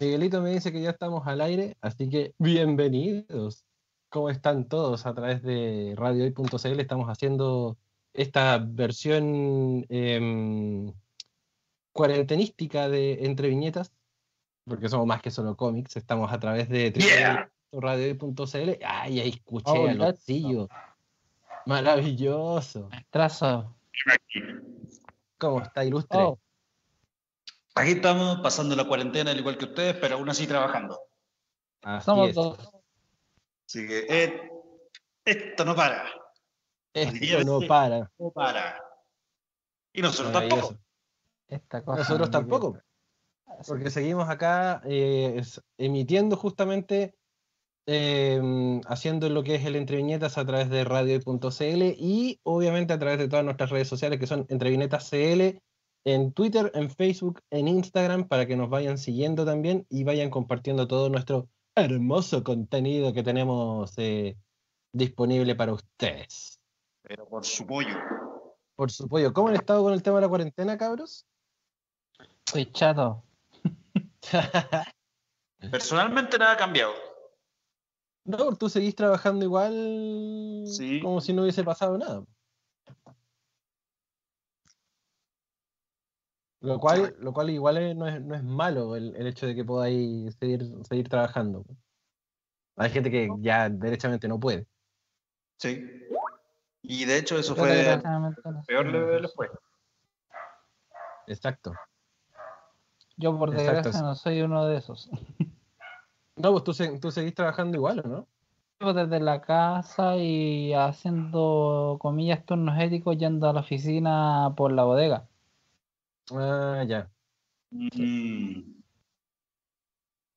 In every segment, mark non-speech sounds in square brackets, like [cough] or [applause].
Miguelito me dice que ya estamos al aire, así que bienvenidos. ¿Cómo están todos a través de radiohoy.cl? Estamos haciendo esta versión em, cuarentenística de Entre Viñetas, porque somos más que solo cómics. Estamos a través de Yeah. radiohoy.cl. Ay, ahí escuché Oh, a Locillo. Maravilloso. Trazo. ¿Cómo está, ilustre? Oh, Aquí estamos pasando la cuarentena al igual que ustedes, pero aún así trabajando. Así somos es. dos. Así que eh, esto no para. Esto no para. No para. Y nosotros tampoco. Esta cosa. Nosotros no tampoco. porque seguimos acá eh, emitiendo justamente, eh, haciendo lo que es el Entre Viñetas a través de radio.cl y obviamente a través de todas nuestras redes sociales que son Entre Viñetas CL en Twitter, en Facebook, en Instagram para que nos vayan siguiendo también y vayan compartiendo todo nuestro hermoso contenido que tenemos eh, disponible para ustedes. Pero por su pollo. Por supuesto, ¿cómo han estado con el tema de la cuarentena, cabros? Estoy chato. [laughs] Personalmente nada ha cambiado. No, tú seguís trabajando igual Sí. como si no hubiese pasado nada. Lo cual, lo cual igual es- no, es, no es malo el, el hecho de que podáis seguir, seguir trabajando. Hay gente que ya derechamente no puede. Sí. Y de hecho eso fue sé. peor le, le fue. Exacto. Yo por desgracia no soy uno de esos. [laughs] No, pues tú, se- tú seguís trabajando igual, ¿o no? Desde la casa y haciendo comillas turnos éticos yendo a la oficina por la bodega. Ah, ya. Mm.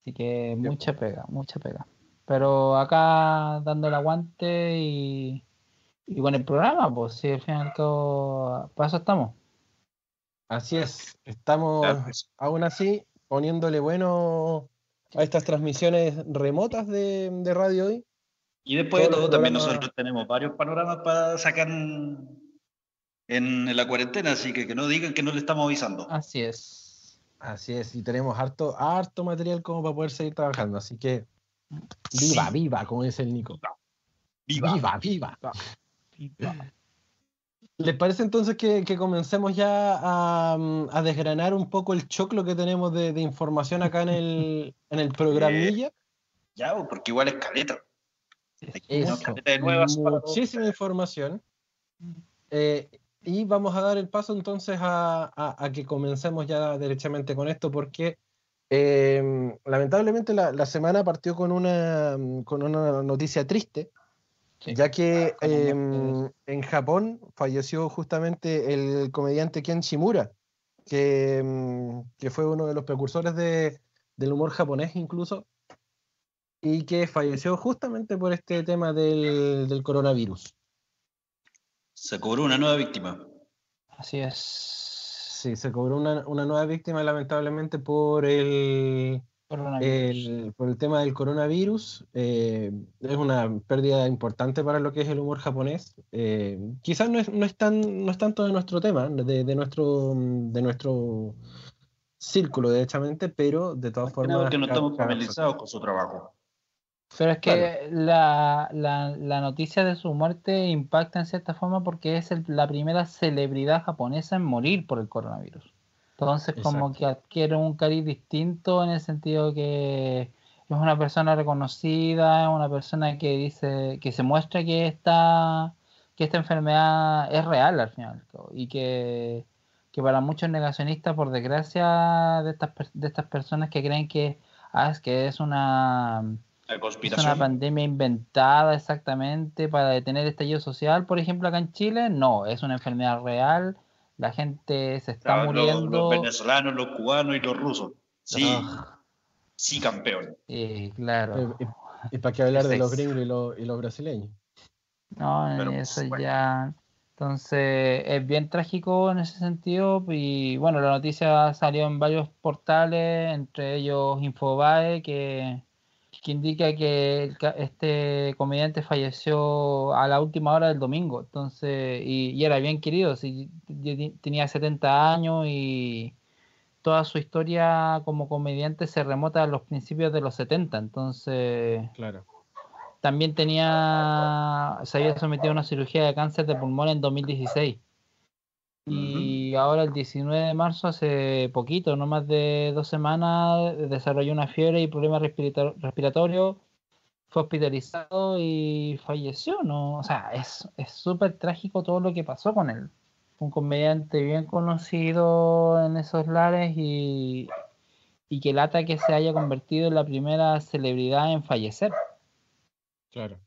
Así que mucha pega, mucha pega. Pero acá dando el aguante y, y con el programa, pues sí, al fin y al cabo, para eso estamos. Así es. Estamos Claro, pues. aún así poniéndole bueno a estas transmisiones remotas de, de radio hoy. Y después de todo, también nosotros tenemos varios panoramas para sacar en, la cuarentena, así que que no digan que no le estamos avisando. Así es. Así es, y tenemos harto, harto material como para poder seguir trabajando. Así que viva, Sí. viva, como dice el Nico. ¡Viva! Viva, viva. ¿Les parece entonces que, que comencemos ya a, a desgranar un poco el choclo que tenemos de, de información acá en el, [laughs] en el programilla? Ya, pues, porque igual es caleta. Hay Es una caleta de nuevas para muchísima información. Eh, y vamos a dar el paso entonces a, a- a que comencemos ya derechamente con esto, porque eh, lamentablemente la, la semana partió con una, con una noticia triste, Sí. ya que Como eh, en Japón falleció justamente el comediante Ken Shimura, que, mm, que fue uno de los precursores de- del humor japonés incluso, y que falleció justamente por este tema del, del coronavirus. Se cobró una nueva víctima. Así es. Sí, se cobró una, una nueva víctima lamentablemente por el, por el tema del coronavirus. Eh, es una pérdida importante para lo que es el humor japonés. Eh, quizás no es, no, es tan, no es tanto de nuestro tema, de, de nuestro, de nuestro círculo, derechamente, pero de todas formas... Creo que no estamos familiarizados con su trabajo. Pero es que la, la, la noticia de su muerte impacta en cierta forma porque es el- la primera celebridad japonesa en morir por el coronavirus. Entonces como que adquiere un cariz distinto en el sentido que es una persona reconocida, es una persona que dice, que se muestra que esta, que esta enfermedad es real al final y que, que para muchos negacionistas, por desgracia, de estas, de estas personas que creen que, ah, es que es una La es una pandemia inventada exactamente para detener el estallido social, por ejemplo, acá en Chile. No, es una enfermedad real. La gente se está los, muriendo. los venezolanos, los cubanos y los rusos. Sí, Ah, sí, campeón. eh, claro. Eh, ¿Y, y para qué hablar de los gringos y los, y los brasileños? No, pero, eso bueno. ya. Entonces, es bien trágico en ese sentido. Y bueno, la noticia salió en varios portales, entre ellos Infobae, que, que indica que el este comediante falleció a la última hora del domingo. Entonces, y, y era bien querido, sí, tenía 70 años y toda su historia como comediante se remota a los principios de los 70, entonces Claro. también tenía, se había sometido a una cirugía de cáncer de pulmón en 2016. Y ahora el 19 de marzo, hace poquito, no más de dos semanas, desarrolló una fiebre y problemas respirator- respiratorios, fue hospitalizado y falleció, ¿no? O sea, es es súper trágico todo lo que pasó con él. Un comediante bien conocido en esos lares y, y que lata que se haya convertido en la primera celebridad en fallecer. Claro.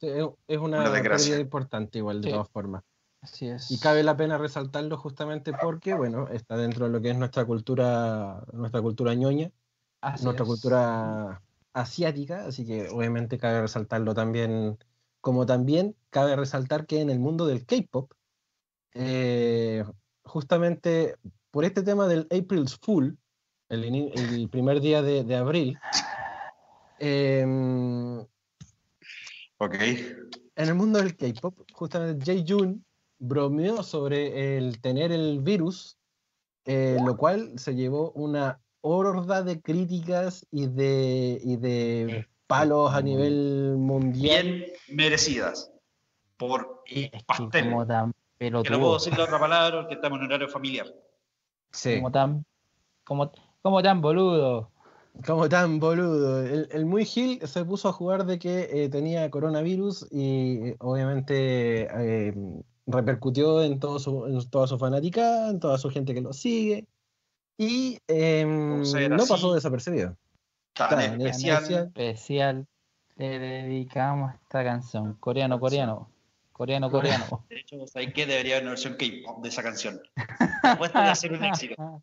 Es- es una, Una desgracia. pérdida importante igual, de Sí. todas formas. Así es. Y cabe la pena resaltarlo justamente porque, bueno, está dentro de lo que es nuestra cultura, nuestra cultura ñoña, Así nuestra es. cultura asiática, así que obviamente cabe resaltarlo también, como también cabe resaltar que en el mundo del K-pop, eh, justamente por este tema del April's Fool, el, el primer día de, de abril, Ok. en el mundo del K-pop, justamente Jae-Jun bromeó sobre el tener el virus, eh, lo cual se llevó una horda de críticas y de, y de palos a nivel mundial. Bien merecidas. Por pastel. como tan Que no puedo decir la otra palabra porque estamos en horario familiar. Sí, como tan, como, como tan boludo. como tan boludo. El, el muy Gil se puso a jugar de que eh, tenía coronavirus y eh, obviamente eh, repercutió en, todo su, en toda su fanaticada, en toda su gente que lo sigue. Y em, no así. pasó desapercibido. Tan Tan especial. especial. Especial. Le dedicamos esta canción. Coreano, coreano. Coreano, coreano. [laughs] De hecho, ¿sabes qué? Debería haber una versión K-pop de esa canción. Apuesto que va a ser un éxito.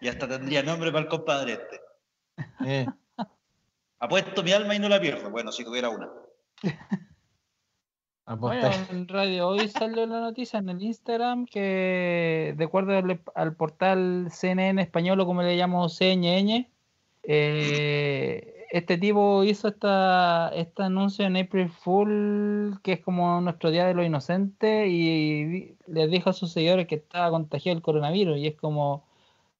Y hasta tendría nombre para el compadre este. Eh, Apuesto mi alma y no la pierdo. Bueno, si tuviera una. Aposté. Bueno, en radio hoy salió la noticia en el Instagram que, de acuerdo al, al portal CNN español o como le llamo CNN, eh, este tipo hizo esta, este anuncio en April Fool, que es como nuestro Día de los Inocentes, y les dijo a sus seguidores que estaba contagiado el coronavirus. Y es como,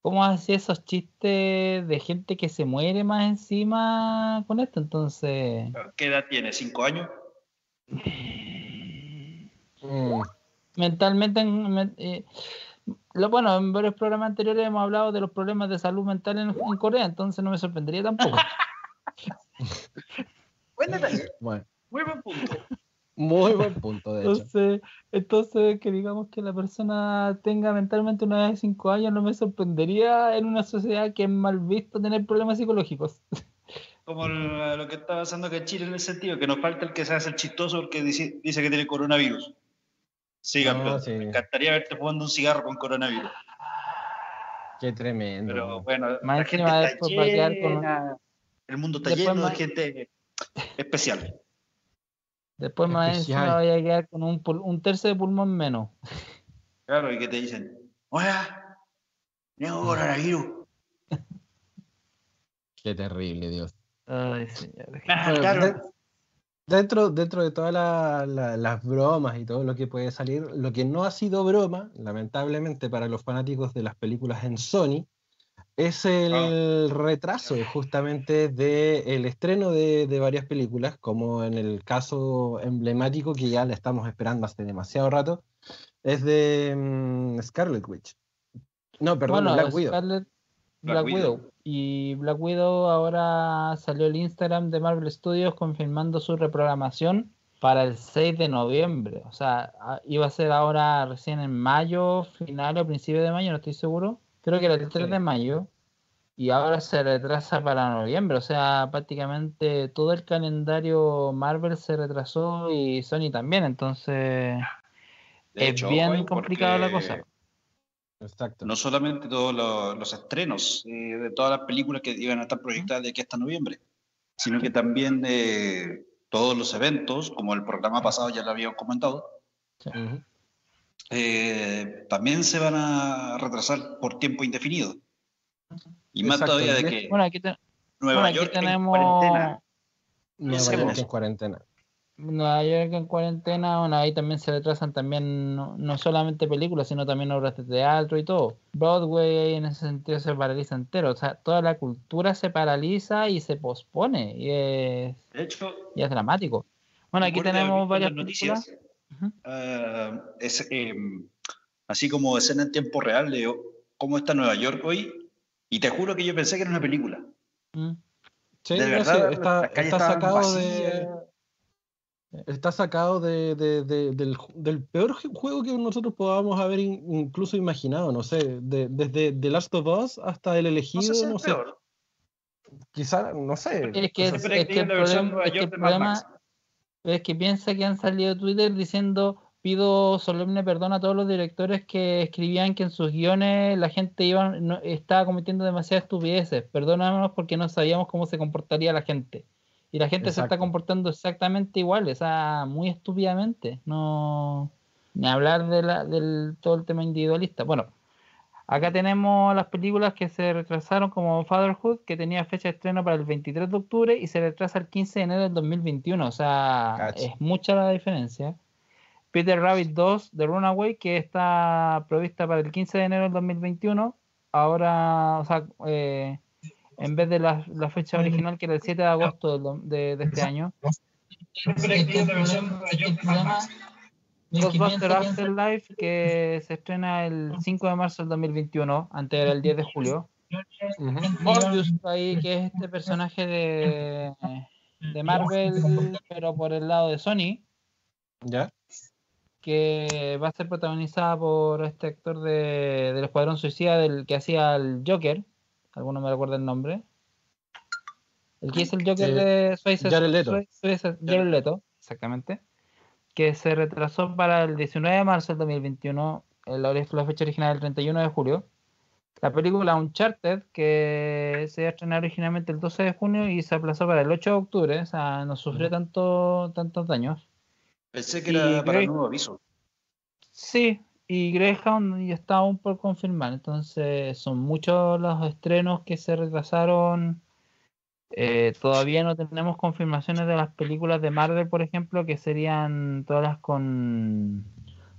¿cómo hace esos chistes de gente que se muere más encima con esto? Entonces... ¿Qué edad tiene? ¿Cinco años? [laughs] Mm, mentalmente en- men- eh, lo bueno en varios programas anteriores hemos hablado de los problemas de salud mental en, en Corea entonces no me sorprendería tampoco [laughs] Buen detalle. bueno, Muy buen punto. muy buen punto, de hecho. entonces entonces que digamos que la persona tenga mentalmente una edad de 5 años no me sorprendería en una sociedad que es mal visto tener problemas psicológicos [laughs] Como lo, lo que está pasando acá en Chile en el sentido que nos falta el que se hace el chistoso porque dice, dice que tiene coronavirus. Sí, No, campeón. sí. Me encantaría verte fumando un cigarro con coronavirus. Qué tremendo. Pero bueno, Más la gente está después va a quedar con llena, El mundo está Después lleno más- de gente especial. después más encima vaya a quedar con un, pul- un tercio de pulmón menos Claro, y que te dicen, hola, tengo coronavirus. Qué terrible, Dios. Ay, señor. Ah, claro. De- dentro, dentro de todas la- la- las bromas y todo lo que puede salir, lo que no ha sido broma, lamentablemente para los fanáticos de las películas en Sony, es el retraso justamente del estreno de, de varias películas, como en el caso emblemático que ya le estamos esperando hace demasiado rato, es de mm, Scarlet Witch. No, perdón, Bueno, Black Widow. Scarlet- Black Black, Widow. Y Black Widow ahora salió el Instagram de Marvel Studios confirmando su reprogramación para el 6 de noviembre. O sea, a- iba a ser ahora recién en mayo, final o principio de mayo, no estoy seguro. Creo que era el 3 Sí. de mayo. Y ahora se retrasa para noviembre. O sea, prácticamente todo el calendario Marvel se retrasó y Sony también. Entonces, De es hecho, bien complicada la cosa. Exacto. No solamente todos los, los estrenos eh, de todas las películas que iban a estar proyectadas de aquí hasta noviembre, sino que también de todos los eventos, como el programa pasado ya lo habíamos comentado, eh, también se van a retrasar por tiempo indefinido. Y más Exacto, todavía de que Bueno, aquí, te- Nueva bueno, aquí York en tenemos... cuarentena. Nueva York en cuarentena. Nueva York en cuarentena, bueno, ahí también se retrasan también no, no solamente películas, sino también obras de teatro y todo. Broadway en ese sentido se paraliza entero, o sea, toda la cultura se paraliza y se pospone y es, De hecho, y es dramático. Bueno, aquí tenemos varias noticias, ah, es, eh, así como escena en tiempo real de cómo está Nueva York hoy, y te juro que yo pensé que era una película. Mm. Sí, De verdad, sí, está, está sacado vacías. de. Está sacado de, de- de- del, peor ju- juego que nosotros podamos haber in- incluso imaginado, no sé, de- desde The Last of Us hasta El No Elegido, sé si es no sé, quizá, no sé. Es que es- que el la versión problema- Nueva es que York el problema- Es que piensa que han salido Twitter diciendo pido solemne perdón a todos los directores que escribían que en sus guiones la gente iba, no- estaba cometiendo demasiadas estupideces. Perdónanos porque no sabíamos cómo se comportaría la gente. Y la gente se está comportando exactamente igual, o sea, muy estúpidamente. No ni hablar de la, del todo el tema individualista. Bueno, acá tenemos las películas que se retrasaron como Fatherhood, que tenía fecha de estreno para el 23 de octubre y se retrasa el 15 de enero del 2021. O sea, es mucha la diferencia. Peter Rabbit 2 de Runaway, que está prevista para el 15 de enero del 2021. Ahora, o sea, eh, en vez de la, la fecha original, que era el 7 de agosto de, de este año. Ghostbuster Afterlife, que se estrena el 5 de marzo del 2021, antes era el 10 de julio. ujú. Morbius, ahí, que es este personaje de, de Marvel, pero por el lado de Sony, ¿Ya? que va a ser protagonizada por este actor de, del Escuadrón Suicida, del que hacía el Joker. Alguno me recuerda el nombre. El que es el Joker Eh, de Suicide Jared Leto. Jared Leto, exactamente. Que se retrasó para el 19 de marzo del 2021. eh, La, fecha original del 31 de julio. La película Uncharted, que se iba a estrenar originalmente el 12 de junio y se aplazó para el 8 de octubre. O sea, no sufrió tanto, tantos daños. Pensé que Y era para Grey- nuevo aviso. Sí, y Greyhound ya está aún por confirmar, entonces son muchos los estrenos que se retrasaron. Eh, todavía no tenemos confirmaciones de las películas de Marvel, por ejemplo, que serían todas las con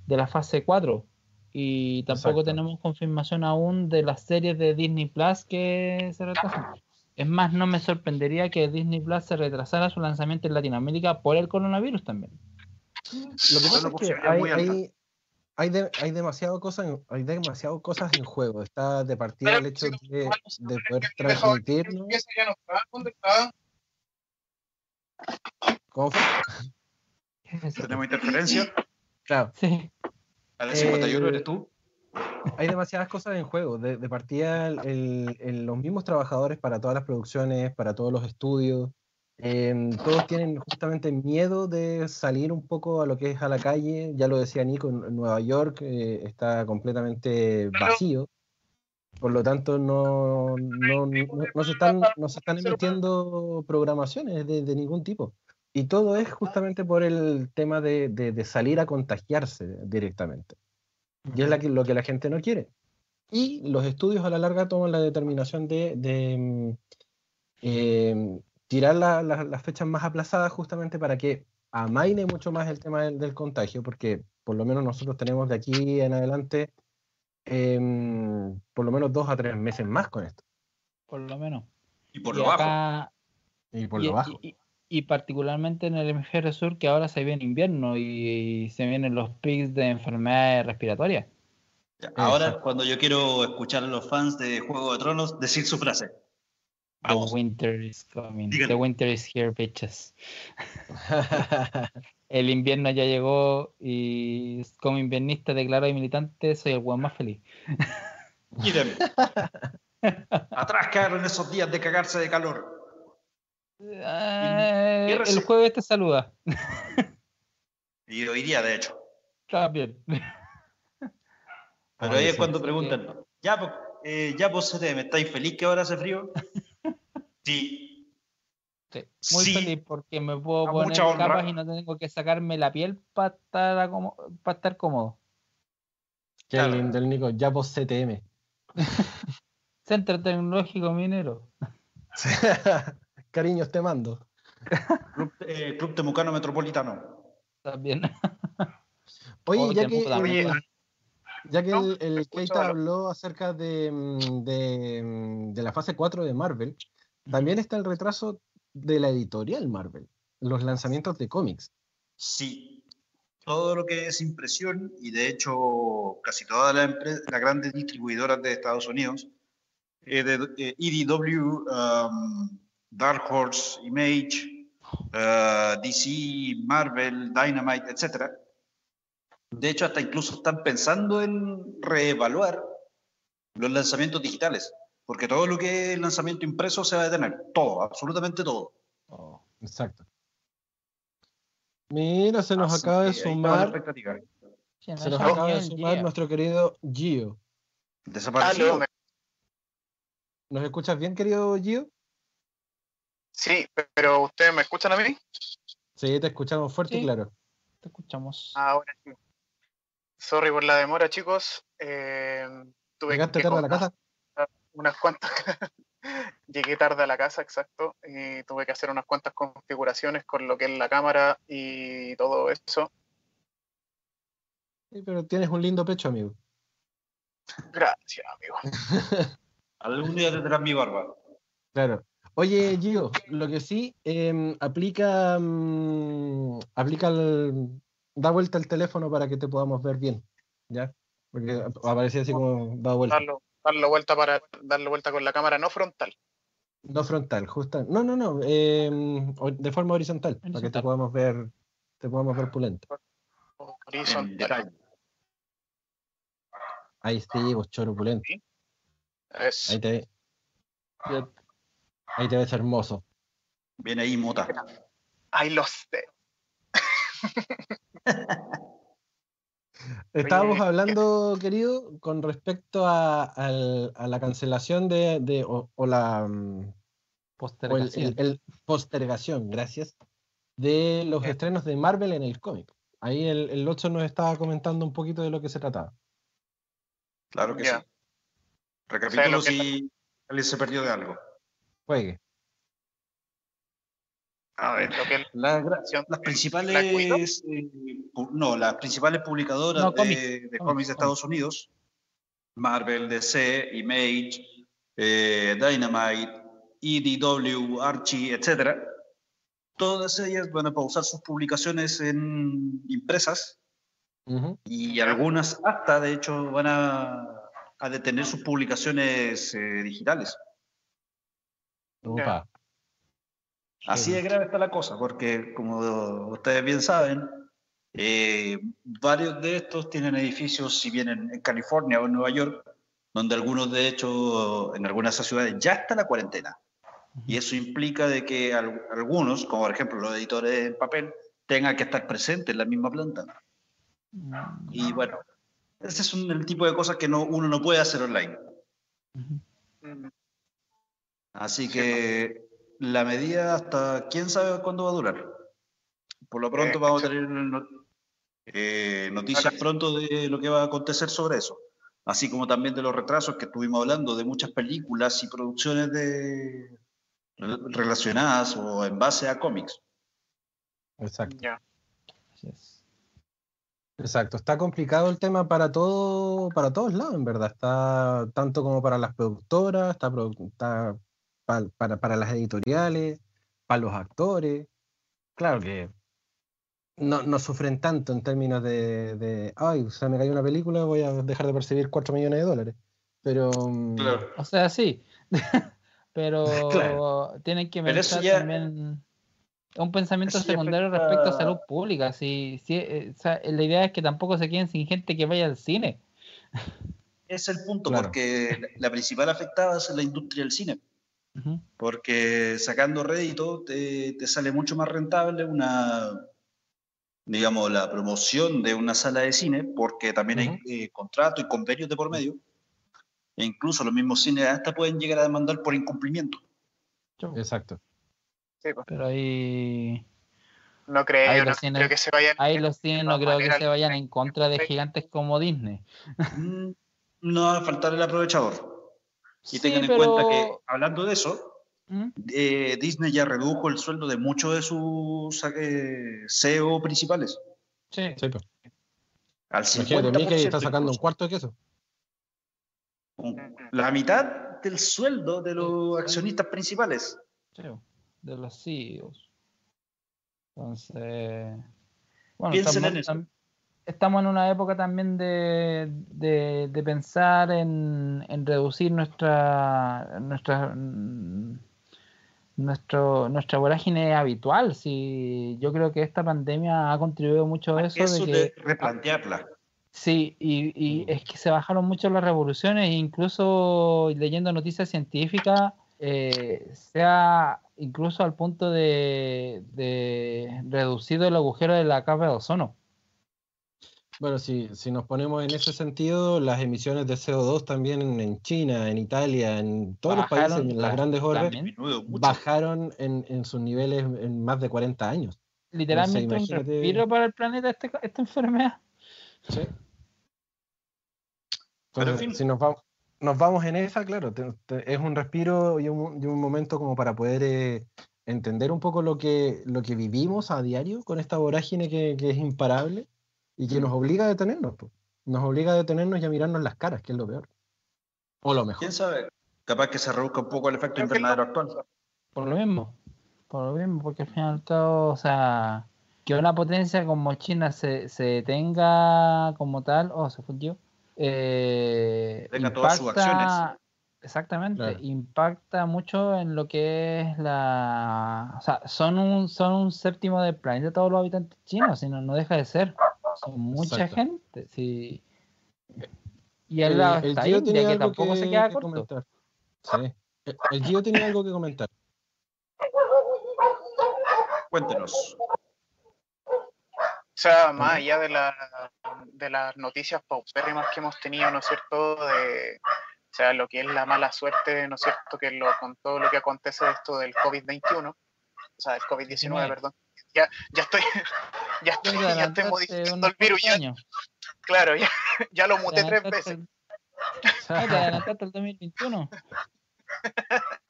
de la fase 4. Y tampoco Exacto. tenemos confirmación aún de las series de Disney Plus que se retrasan. Es más, no me sorprendería que Disney Plus se retrasara su lanzamiento en Latinoamérica por el coronavirus también. Lo que pasa es que hay, hay, de- hay demasiado cosas en- hay demasiado cosas en juego. Está de partida el hecho de, de poder transmitirnos. ¿Cómo. Tenemos interferencia. Claro, Sí. A la 51 Eh, eres tú. hay demasiadas cosas en juego. De, de partida, el- los mismos trabajadores para todas las producciones, para todos los estudios, em, todos tienen justamente miedo de salir un poco a lo que es a la calle. Ya lo decía Nico, en Nueva York eh, está completamente vacío. Por lo tanto, no, no, no- no se, están, no se están emitiendo programaciones de, de ningún tipo. Y todo es justamente por el tema de, de- de salir a contagiarse directamente. Y es la que- lo que la gente no quiere. Y los estudios a la larga toman la determinación de, eh, tirar la- la- las fechas más aplazadas justamente para que amaine mucho más el tema del, del contagio, porque por lo menos nosotros tenemos de aquí en adelante em, por lo menos dos a tres meses más con esto. por lo menos. Y por Y lo bajo. Y por y, lo bajo. y- y particularmente en el hemisferio sur, que ahora se viene invierno y, se vienen los pics de enfermedades respiratorias. Ahora, Exacto. cuando yo quiero escuchar a los fans de Juego de Tronos decir su frase. Vamos. The winter is coming. The winter is here, bitches. [laughs] El invierno ya llegó y como inviernista declarado y militante soy el weón más feliz. Mírenme. [laughs] Atrás quedaron esos días de cagarse de calor. Qué el jueves te saluda. Y hoy día, de hecho. Está bien. Pero ahí es cuando preguntan, ya, pues, eh, ya pues, CTM, ¿estáis feliz que ahora hace frío? Sí. Sí, muy Sí. feliz porque me puedo A poner capas y no tengo que sacarme la piel para estar, acomo- pa' estar cómodo. Qué Claro. lindo el Nico, ya vos CTM. [laughs] Centro Tecnológico Minero. [laughs] Cariños te mando. Club, eh, Club Temucano Metropolitano. También. [laughs] Oye, Oh, ya que, ya que No, el, el Keita habló acerca de, mm, de, mm, de la fase 4 de Marvel, también está el retraso de la editorial Marvel, los lanzamientos de cómics. Sí, todo lo que es impresión y de hecho casi todas las, las grandes distribuidoras de Estados Unidos, eh, de, eh, EDW, um, Dark Horse, Image, uh, DC, Marvel, Dynamite, etc. De hecho, hasta incluso están pensando en reevaluar los lanzamientos digitales, porque todo lo que es lanzamiento impreso se va a detener, todo, absolutamente todo. Oh. Exacto. Mira, se nos Así acaba de sumar, se nos acaba de sumar nuestro querido Gio. Desaparecido. Aló, me- ¿Nos escuchas bien, querido Gio? Sí, pero ¿ustedes me escuchan a mí? Sí, te escuchamos fuerte y claro. Te escuchamos. Ahora sí. Sorry por la demora, chicos. Eh, tuve ¿Llegaste que tarde a la casa? Unas cuantas. [laughs] Llegué tarde a la casa, exacto, y tuve que hacer unas cuantas configuraciones con lo que es la cámara y todo eso. Sí, pero tienes un lindo pecho, amigo. Gracias, amigo. [laughs] Algún día tendrás mi barba. Claro. Oye, Gio, lo que sí, em, aplica, mm, aplica el- da vuelta el teléfono para que te podamos ver bien, ¿ya? Porque ap- aparecía así como da vuelta. Darlo, darlo vuelta para darle vuelta con la cámara no frontal. No frontal, justa. No, no, no, em, de forma horizontal, para que te podamos ver, te podamos ver pulento. En Horizontal. Ahí sí, vos choro pulento. Es- Ahí te, Yo- ahí te ves hermoso. Viene ahí Mota. I lost it. Estábamos Oye, hablando, querido, con respecto a, al- a la cancelación de, de- o, o la mm, o el, Postergación. el- el postergación, gracias, de los estrenos de Marvel en el cómic. Ahí el, el 8 nos estaba comentando un poquito de lo que se trataba. Claro que Ya. sí. Recapitulo que- si alguien se perdió de algo. Juegue. A ver. Lo que La las principales, eh, no, las principales publicadoras No, de, cómics, de cómics, cómics de Estados Unidos, Marvel, DC, Image, eh, Dynamite, EDW, Archie, etcétera, todas ellas van a pausar sus publicaciones en impresas Ujú. y algunas hasta, de hecho, van a, a detener sus publicaciones eh, digitales. Upa. Así de grave está la cosa, porque como ustedes bien saben, eh, varios de estos tienen edificios, si bien en, en California o en Nueva York, donde algunos de hecho, en algunas de esas ciudades ya está la cuarentena. Y eso implica de que al- algunos, como por ejemplo los editores en papel, tengan que estar presentes en la misma planta. Mm, Y bueno, ese es un, el tipo de cosas que no, uno no puede hacer online. Mm, Así Sí, que la medida hasta quién sabe cuándo va a durar. Por lo pronto Eh, vamos a tener eh, noticias pronto de lo que va a acontecer sobre eso. Así como también de los retrasos que estuvimos hablando de muchas películas y producciones de, relacionadas o en base a cómics. Exacto. ya. Así es. Exacto. Está complicado el tema para todo, para todos lados, en verdad. Está tanto como para las productoras, está, está pa- para, para las editoriales, para los actores. Claro que no, no sufren tanto en términos de, de, ay, se me cayó una película, voy a dejar de percibir 4 millones de dólares. Pero mm, O sea, sí. [laughs] Pero Claro. tienen que Pero eso pensar ya- también un pensamiento secundario afecta- respecto a salud pública. Si, si, eh, o sea, la idea es que tampoco se queden sin gente que vaya al cine. Es el punto, Claro. porque la- la principal afectada es la industria del cine. Porque sacando rédito te, te sale mucho más rentable una, digamos, la promoción de una sala de cine, porque también hay eh, contratos y convenios de por medio, e incluso los mismos cines hasta pueden llegar a demandar por incumplimiento. exacto. Sí, pues, Pero ahí, no creo, Ahí no los cines- creo que se vayan. ahí los cines no creo que se vayan en contra de gigantes como Disney. Mm, No va a faltar el aprovechador. Y Sí, tengan en pero- cuenta que, hablando de eso, ¿Mm? eh, Disney ya redujo el sueldo de muchos de sus eh, CEO principales. Sí. Sí. Al Imagínate, Mickey está 50% sacando un cuarto de queso. La mitad del sueldo de los accionistas principales. Sí, de los CEOs. Entonces, bueno, Piensen en eso. Estamos en una época también de, de- de pensar en, en reducir nuestra nuestra mm, nuestro, nuestra vorágine habitual. Si yo creo que esta pandemia ha contribuido mucho a eso, Eso de de que replantearla. Sí, y, y Mm. es que se bajaron mucho las revoluciones, incluso leyendo noticias científicas, eh, sea incluso al punto de, de reducido el agujero de la capa de ozono. Bueno, si, si nos ponemos en ese sentido, las emisiones de CO2 también en, China, en Italia, en todos los países, en las grandes orbes, bajaron en, en sus niveles en más de 40 años. literalmente un imagínate- respiro para el planeta este- esta enfermedad. Sí. Pero, en Entonces, fin. si nos vamos, nos vamos en esa, claro, te- te- es un respiro y un, y un momento como para poder eh, entender un poco lo que, lo que vivimos a diario con esta vorágine que, que es imparable y que nos obliga a detenernos. po. Nos obliga a detenernos y a mirarnos las caras, que es lo peor. O lo mejor. ¿Quién sabe? Capaz que se reduzca un poco el efecto invernadero actual. Por lo mismo, por lo mismo, porque al fin y al cabo, o sea, que una potencia como China se, se detenga como tal, o se fundió, eh, Detenga todas sus acciones. exactamente, Claro. impacta mucho en lo que es la, o sea, son un, son un séptimo del planeta todos los habitantes chinos, si no, no deja de ser, son mucha Exacto. gente, sí. Y El- lado el está Gio India, tenía que algo tampoco se que- queda que corto. comentar. Sí. El- El Gio tenía algo que comentar. Cuéntenos. O sea, más allá de, la, de las noticias paupérrimas que hemos tenido, ¿no es cierto? De, o sea, lo que es la mala suerte, ¿no es cierto? Que lo, con todo lo que acontece de esto del COVID-21, o sea, del COVID-19, 19. perdón. Ya, ya estoy, ya estoy, ya estoy modificando el virus, ya, claro, ya, ya lo muté tres veces. el- Ah, te adelantaste al 2021. [laughs]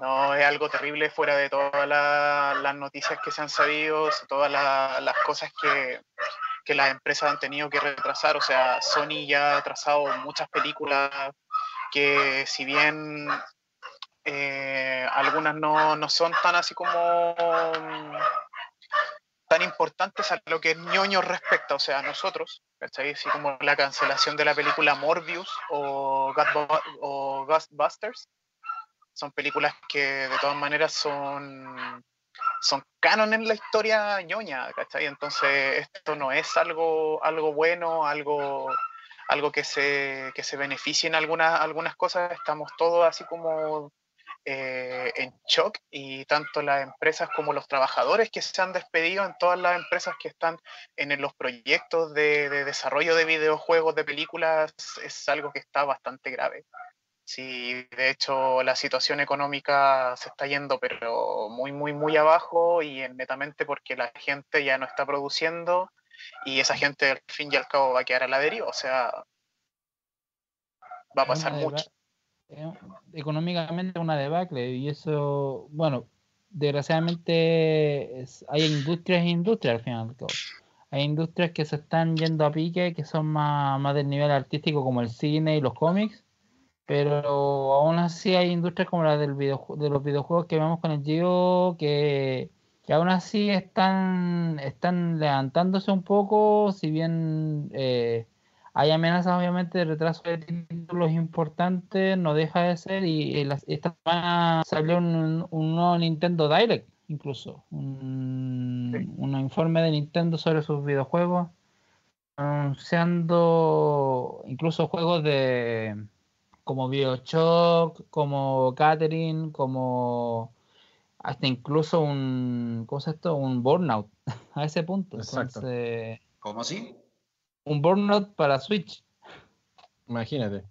No, es algo terrible fuera de todas la- las noticias que se han sabido, todas la- las cosas que, que las empresas han tenido que retrasar. O sea, Sony ya ha atrasado muchas películas que si bien eh, algunas no, no son tan así como tan importantes a lo que ñoño respecta, o sea, a nosotros, ¿cachai? Así como la cancelación de la película Morbius o, Ghostbu- o Ghostbusters son películas que de todas maneras son son canon en la historia ñoña, ¿cachai? Entonces esto no es algo, algo bueno, algo, algo que se, que se beneficie en algunas, algunas cosas, estamos todos así como eh, en shock y tanto las empresas como los trabajadores que se han despedido en todas las empresas que están en los proyectos de, de desarrollo de videojuegos, de películas, es algo que está bastante grave. Sí, de hecho la situación económica se está yendo, pero muy, muy, muy abajo y netamente porque la gente ya no está produciendo y esa gente al fin y al cabo va a quedar a la deriva, o sea, va a pasar mucho. Es económicamente una debacle y eso, bueno, desgraciadamente es- hay industrias e industrias al final. Hay industrias que se están yendo a pique, que son más, más del nivel artístico como el cine y los cómics, pero aún así hay industrias como la del videojue- de los videojuegos que vemos con el Gio que, que aún así están, están levantándose un poco, si bien eh, hay amenazas obviamente de retraso de títulos importantes, no deja de ser, y, y las- esta semana salió un, un nuevo Nintendo Direct, incluso, un, Sí. un informe de Nintendo sobre sus videojuegos, anunciando incluso juegos de como Bioshock, como Catherine, como hasta incluso un, ¿cómo es esto? Un Burnout, [laughs] a ese punto. Exacto. Entonces, ¿Cómo así? Un Burnout para Switch. Imagínate.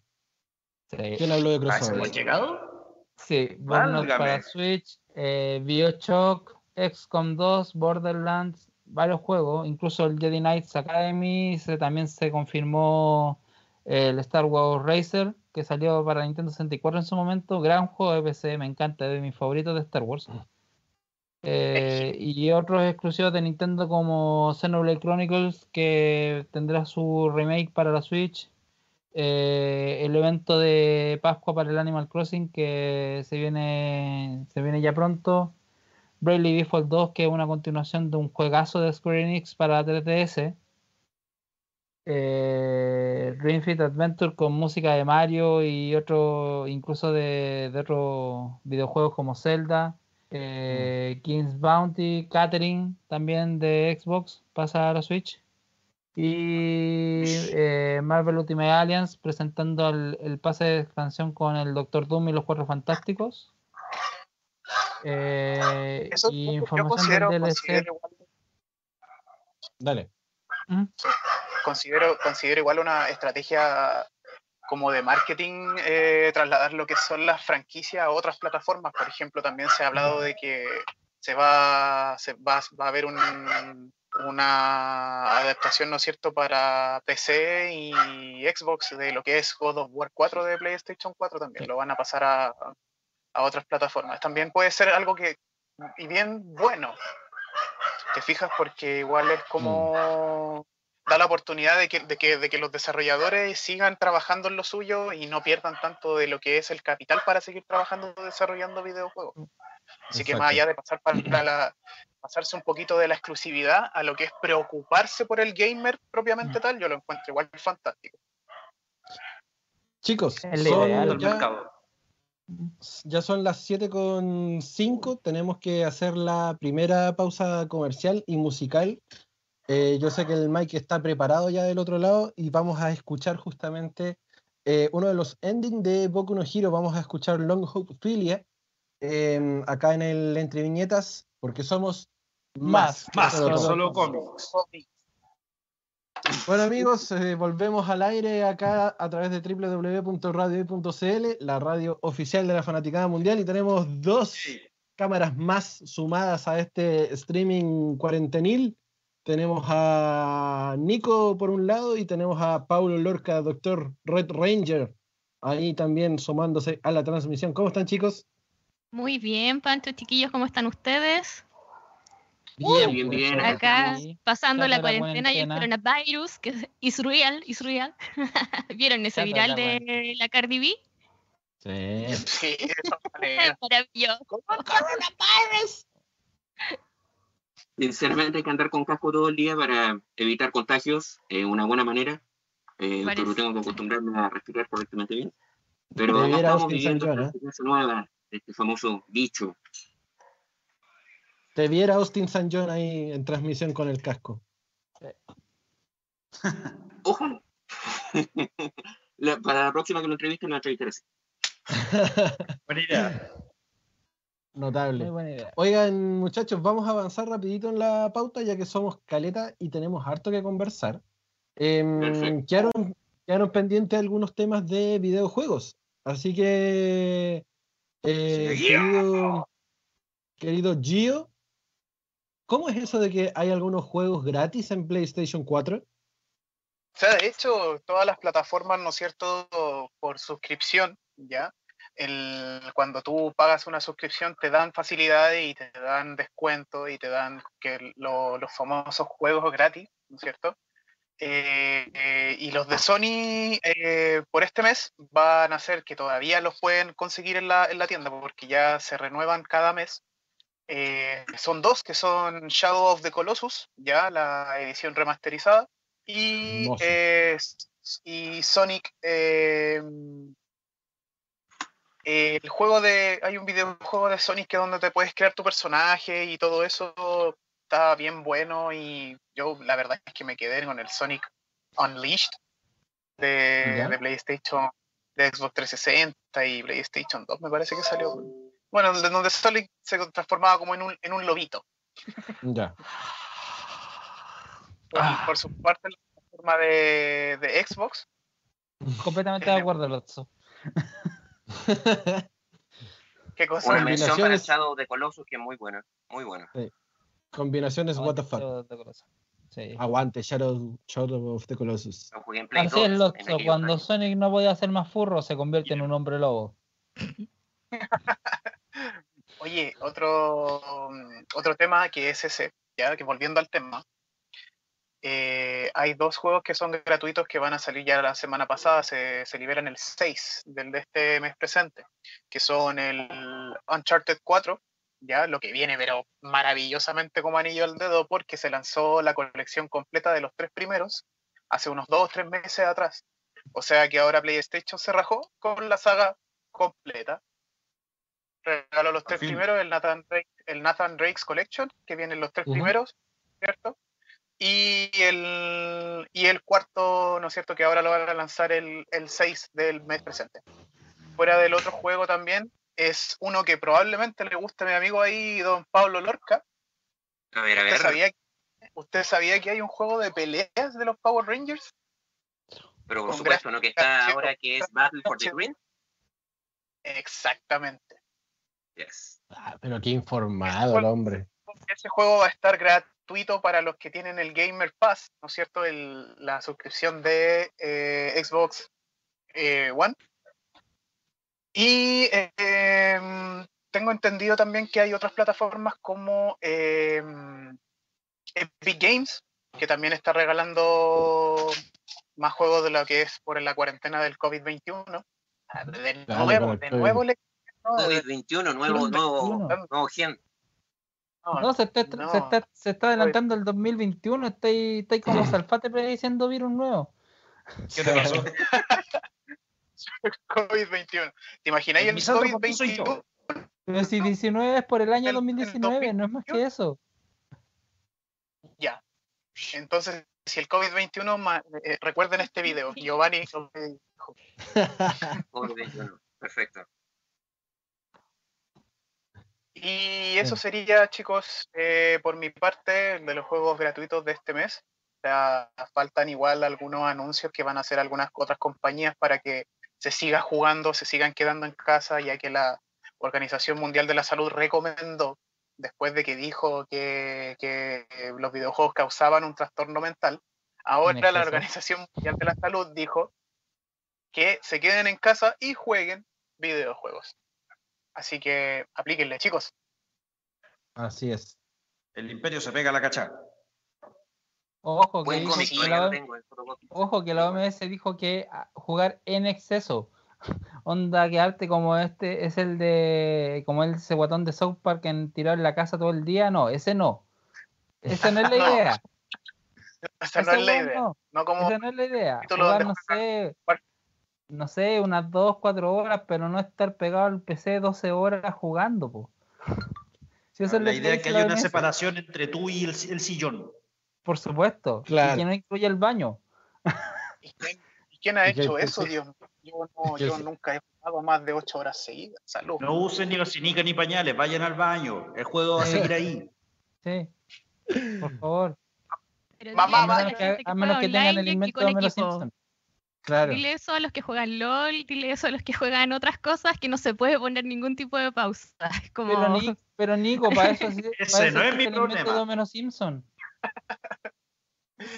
Sí, ¿Quién habló de ¿A eso crossover? hemos llegado? sí Burnout Válgame. para Switch, eh, Bioshock, XCOM 2, Borderlands, varios juegos, incluso el Jedi Knights Academy, se, también se confirmó el Star Wars Racer que salió para Nintendo 64 en su momento. Gran juego de PC, me encanta, es de mis favoritos de Star Wars. Eh, [laughs] y otros exclusivos de Nintendo como Xenoblade Chronicles, que tendrá su remake para la Switch. Eh, el evento de Pascua para el Animal Crossing, que se viene, se viene ya pronto. Bravely Default 2, que es una continuación de un juegazo de Square Enix para 3DS. Eh, Ring Fit Adventure con música de Mario y otro, incluso de, de otros videojuegos como Zelda. Eh, King's Bounty, Catering también de Xbox pasa a la Switch. Y eh, Marvel Ultimate Alliance presentando el, el pase de expansión con el Doctor Doom y los Cuatro Fantásticos. Eh, Eso y yo información considero, del DLC. considero igual, Dale. ¿Mm? considero, considero igual una estrategia como de marketing eh, trasladar lo que son las franquicias a otras plataformas. Por ejemplo, también se ha hablado de que se va, se va, va a haber un- una adaptación, ¿no es cierto?, para PC y Xbox de lo que es God of War 4 de PlayStation 4 también. Lo van a pasar a, a otras plataformas. También puede ser algo que, y bien bueno, te fijas, porque igual es como da la oportunidad de que, de, que, de que los desarrolladores sigan trabajando en lo suyo y no pierdan tanto de lo que es el capital para seguir trabajando desarrollando videojuegos. Así que más Exacto. allá de pasar para la, pasarse un poquito de la exclusividad a lo que es preocuparse por el gamer propiamente tal, yo lo encuentro igual fantástico. Chicos, Es son la idea del ya, mercado. ya son las 7 con 5. Tenemos que hacer la primera pausa comercial y musical. Eh, yo sé que el Mike está preparado ya del otro lado y vamos a escuchar justamente eh, uno de los endings de Boku no Hero. Vamos a escuchar Long Hope Philia eh, acá en el Entre Viñetas porque somos más. Más, que solo solo cómics. Bueno amigos, eh, volvemos al aire acá a través de www.radio.cl, la radio oficial de la Fanaticada Mundial y tenemos dos Sí. cámaras más sumadas a este streaming cuarentenil. Tenemos a Nico por un lado y tenemos a Paulo Lorca, doctor Red Ranger, ahí también sumándose a la transmisión. ¿Cómo están chicos? Muy bien, Pancho, chiquillos, ¿cómo están ustedes? Bien, bien, bien. Acá Sí. pasando la en la cuarentena y el coronavirus, que es is real, is real. [laughs] ¿Vieron ese viral la de la Cardi B? Sí. Sí, maneras. [laughs] Maravilloso. Sinceramente hay que andar con casco todo el día para evitar contagios, es una buena manera. Eh, pero tengo que acostumbrarme a respirar correctamente bien. Pero acá estamos Austin viviendo San John, ¿eh? experiencia nueva, este famoso bicho. Te viera Austin San John ahí en transmisión con el casco. [laughs] Ojalá. [laughs] La- para la próxima que lo entrevisten, lo entrevistaré así. [laughs] Buena idea. Notable. Muy buena idea. Oigan, muchachos, vamos a avanzar rapidito en la pauta, ya que somos caleta y tenemos harto que conversar. Perfecto. quedaron, quedaron pendientes algunos temas de videojuegos. Así que, eh, querido Gio, ¿cómo es eso de que hay algunos juegos gratis en PlayStation 4? O sea, de hecho, todas las plataformas, ¿no es cierto?, por suscripción, ¿ya? El, cuando tú pagas una suscripción te dan facilidades y te dan descuento y te dan que lo- los famosos juegos gratis, ¿no es cierto? Eh, eh, y los de Sony eh, por este mes van a ser que todavía los pueden conseguir en la, en la tienda porque ya se renuevan cada mes. Eh, son dos que son Shadow of the Colossus, ya la edición remasterizada, y, eh, y Sonic. Eh, eh, el juego de. Hay un videojuego de Sonic que donde te puedes crear tu personaje y todo eso está bien bueno. Y yo, la verdad es que me quedé con el Sonic Unleashed de, de PlayStation, de Xbox 360 y PlayStation 2, me parece que salió. Bueno, de donde Sonic se transformaba como en un, en un lobito. Ya. Por, Ah. por su parte, la plataforma de, de Xbox Completamente de acuerdo, Lotso. ¿Qué cosa? Una mención para el Shadow de Colossus que es muy buena, muy buena. Combinaciones, what the fuck. Sí. Aguante, Shadow, Shadow of the Colossus. Lo jugué en Play Así es, 2, Lotso, en aquellos cuando años. Sonic no podía ser más furro, se convierte en un hombre lobo. [laughs] Oye, otro, otro tema que es ese, ya que volviendo al tema, eh, hay dos juegos que son gratuitos que van a salir ya la semana pasada, se, se liberan el 6 del de este mes presente, que son el Uncharted 4, ya lo que viene, pero maravillosamente como anillo al dedo, porque se lanzó la colección completa de los tres primeros hace unos dos o tres meses atrás. O sea que ahora PlayStation se rajó con la saga completa. Regaló los tres primeros, el Nathan, Drake, el Nathan Drake's Collection, que vienen los tres primeros, ¿cierto? Y el, y el cuarto, ¿no es cierto? Que ahora lo van a lanzar el, el 6 del mes presente. Fuera del otro juego también, es uno que probablemente le guste a mi amigo ahí, don Pablo Lorca. A ver, a ¿Usted ver. sabía, ¿Usted sabía que hay un juego de peleas de los Power Rangers? Pero por con supuesto, ¿no? Que está ahora que es Battle for the. Green. Exactamente. Yes. Ah, pero qué informado el hombre. Ese juego va a estar gratuito para los que tienen el Gamer Pass, ¿no es cierto? El- la suscripción de eh, Xbox eh, One. Y eh, em, tengo entendido también que hay otras plataformas como Epic Games, que también está regalando más juegos de lo que es por la cuarentena del COVID-21. Ah, De nuevo, de nuevo le- no, de- COVID-21, nuevo, COVID-21. nuevo, nuevo gen. no, No, se está, no. se está, se está adelantando el 2021, está ahí, está ahí como Salfate prediciendo virus nuevo. ¿Qué te pasó? [laughs] COVID-21. ¿Te imagináis el Misandro, ¿por qué soy yo? COVID-21? Pero si 19 es por el año El- el 2019, no es más que eso. Ya. Entonces, si el COVID-21, ma- eh, recuerden este video. Giovanni lo que dijo. [laughs] COVID-21. Perfecto. Y eso sería, chicos, eh, por mi parte, de los juegos gratuitos de este mes. O sea, faltan igual algunos anuncios que van a hacer algunas otras compañías para que se siga jugando, se sigan quedando en casa, ya que la Organización Mundial de la Salud recomendó, después de que dijo que, que los videojuegos causaban un trastorno mental, ahora la. Organización Mundial de la Salud dijo que se queden en casa y jueguen videojuegos. Así que aplíquenle, chicos. Así es. El imperio se pega a la cacha. Ojo que, dijo que la, tengo ojo que la OMS dijo que ah, jugar en exceso. [laughs] Onda quedarte como este es el de como el ese guatón de South Park en tirar en la casa todo el día, no, ese no. Esa no es la [laughs] No, idea. Esa no es la idea. no. Como Esa no es la idea. Jugar, no sé. No sé, unas 2, 4 horas, pero no estar pegado al PC 12 horas jugando, po. Si eso es lo La idea es que haya una separación entre tú y el, el sillón. Por supuesto. Claro. Y que no incluye el baño. ¿Y quién, y quién ha hecho eso, sí. Dios? Yo, no, [laughs] yo sí. nunca he jugado más de 8 horas seguidas. Salud. No usen ni vacinica ni pañales, vayan al baño. El juego va a seguir ahí. Sí. Por favor. Pero Mamá, A menos que, gente que a menos juega que tengan el invento de Homero. Simpson. Claro. Dile eso a los que juegan LOL, dile eso a los que juegan otras cosas que no se puede poner ningún tipo de pausa. [laughs] Es como... Pero, Ni- pero Nico, para eso, sí- [laughs] Ese para eso no es mi problema. Homero Simpson.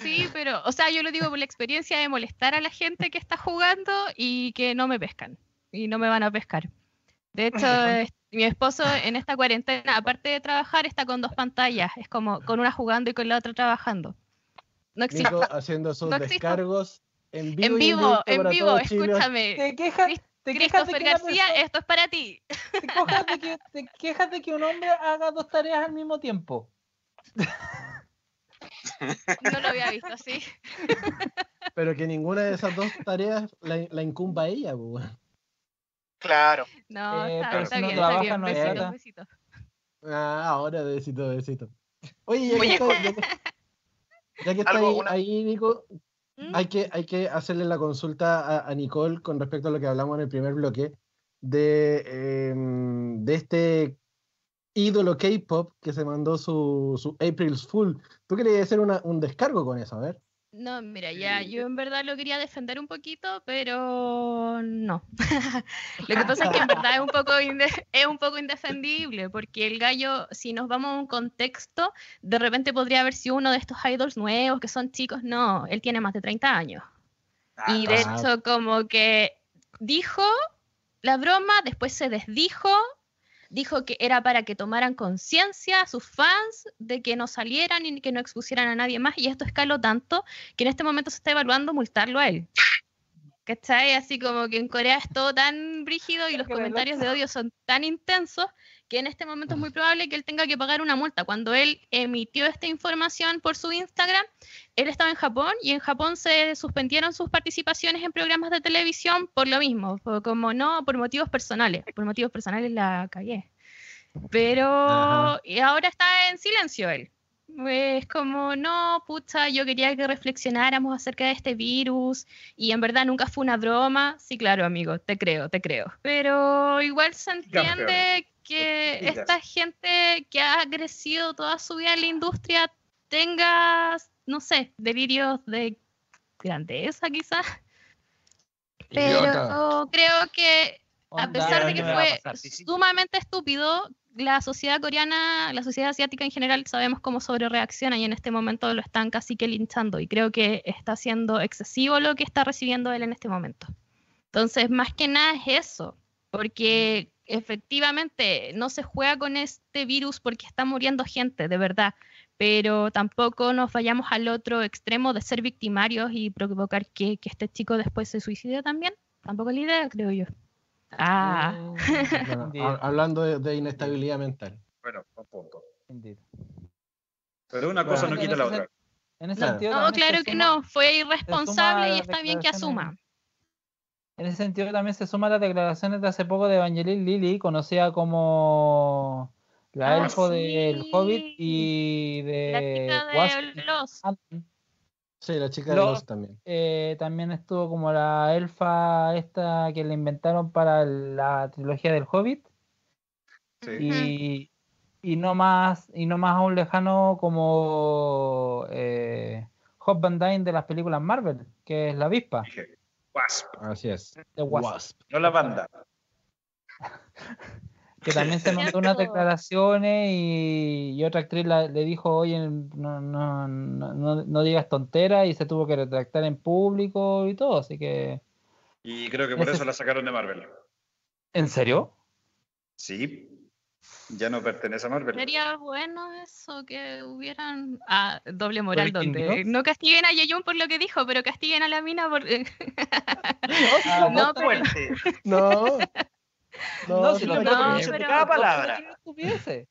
Sí, pero, o sea, yo lo digo por la experiencia de molestar a la gente que está jugando y que no me pescan. Y no me van a pescar. De hecho, mi esposo en esta cuarentena, aparte de trabajar, está con dos pantallas. Es como con una jugando y con la otra trabajando. No existe. Nico haciendo sus No existe. descargos en vivo. En vivo, en vivo, escúchame. Te quejas, te quejas de Christopher que García, persona- esto es para ti. te quejas de que, te quejas de que un hombre haga dos tareas al mismo tiempo. No lo había visto así. [laughs] Pero que ninguna de esas dos tareas la, la incumba a ella, weón. Claro. No, Eh, está, pero está si no bien, trabaja, está bien. Besitos, besitos. Ah, ahora besito, besito. Oye, ya que, está, ya que, ya que [laughs] está ahí, una- ahí, Nico. Hay que, hay que hacerle la consulta a, Nicole con respecto a lo que hablamos en el primer bloque de, em, de este ídolo K-pop que se mandó su, su April's Fool. ¿Tú querías hacer una- un descargo con eso? A ver. No, mira, ya, yo en verdad lo quería defender un poquito, pero no. [laughs] lo que pasa es que en [laughs] verdad es un, poco es un poco indefendible, porque el gallo, si nos vamos a un contexto, de repente podría haber sido uno de estos idols nuevos que son chicos. No, él tiene más de 30 años. Y de Ah. hecho, como que dijo la broma, después se desdijo, dijo que era para que tomaran conciencia a sus fans de que no salieran y que no expusieran a nadie más. Y esto escaló tanto que en este momento se está evaluando multarlo a él. ¿Cachai? Así como que en Corea es todo tan brígido y los comentarios de odio son tan intensos que en este momento es muy probable que él tenga que pagar una multa. Cuando él emitió esta información por su Instagram, él estaba en Japón y en Japón se suspendieron sus participaciones en programas de televisión por lo mismo, por- como no por motivos personales. Por motivos personales la cagué. Pero y ahora está en silencio él. Es como, no, pucha, yo quería que reflexionáramos acerca de este virus y en verdad nunca fue una broma. Sí, claro, amigo, te creo, te creo. Pero igual se entiende que Digas. esta gente que ha crecido toda su vida en la industria tenga, no sé, delirios de grandeza quizás. Pero Idiota. creo que a pesar de que fue pasar. sumamente estúpido, la sociedad coreana, la sociedad asiática en general, sabemos cómo sobrereacciona y en este momento lo están casi que linchando y creo que está siendo excesivo lo que está recibiendo él en este momento. Entonces, más que nada es eso, porque efectivamente no se juega con este virus porque está muriendo gente, de verdad, pero tampoco nos vayamos al otro extremo de ser victimarios y provocar que, que este chico después se suicide también. Tampoco es la idea, creo yo. Ah. Bueno, Indeed. [laughs] ha- hablando de, de inestabilidad mental. Bueno, buen punto. Indeed. Pero una cosa no quita la otra. En ese Claro. sentido, No, claro que suma- no, fue suma irresponsable y está bien que asuma. En ese sentido también se suman las declaraciones de hace poco de Evangeline Lilly, conocida como la Ah, elfo sí. del Hobbit y de La chica de los. Sí, la chica de Los- los también. Eh, también estuvo como la elfa esta que le inventaron para la trilogía del Hobbit Sí. y, y no más y no más aún lejano como eh, Van Dyne de las películas Marvel, que es la avispa Wasp, Así es. de Wasp. Wasp. no la banda. [laughs] que también se mandó unas declaraciones y, y otra actriz la- le dijo, oye, no, no, no, no, no digas tonteras y se tuvo que retractar en público y todo, así que... Y creo que por Ese- eso la sacaron de Marvel. ¿En serio? Sí, ya no pertenece a Marvel. Sería bueno eso que hubieran. Ah, doble moral, donde no castiguen a Yeyun por lo que dijo, pero castiguen a la mina por. [laughs] Ah, [laughs] No, pero- fuerte. No. No, si no, pero- cada palabra. estuviese.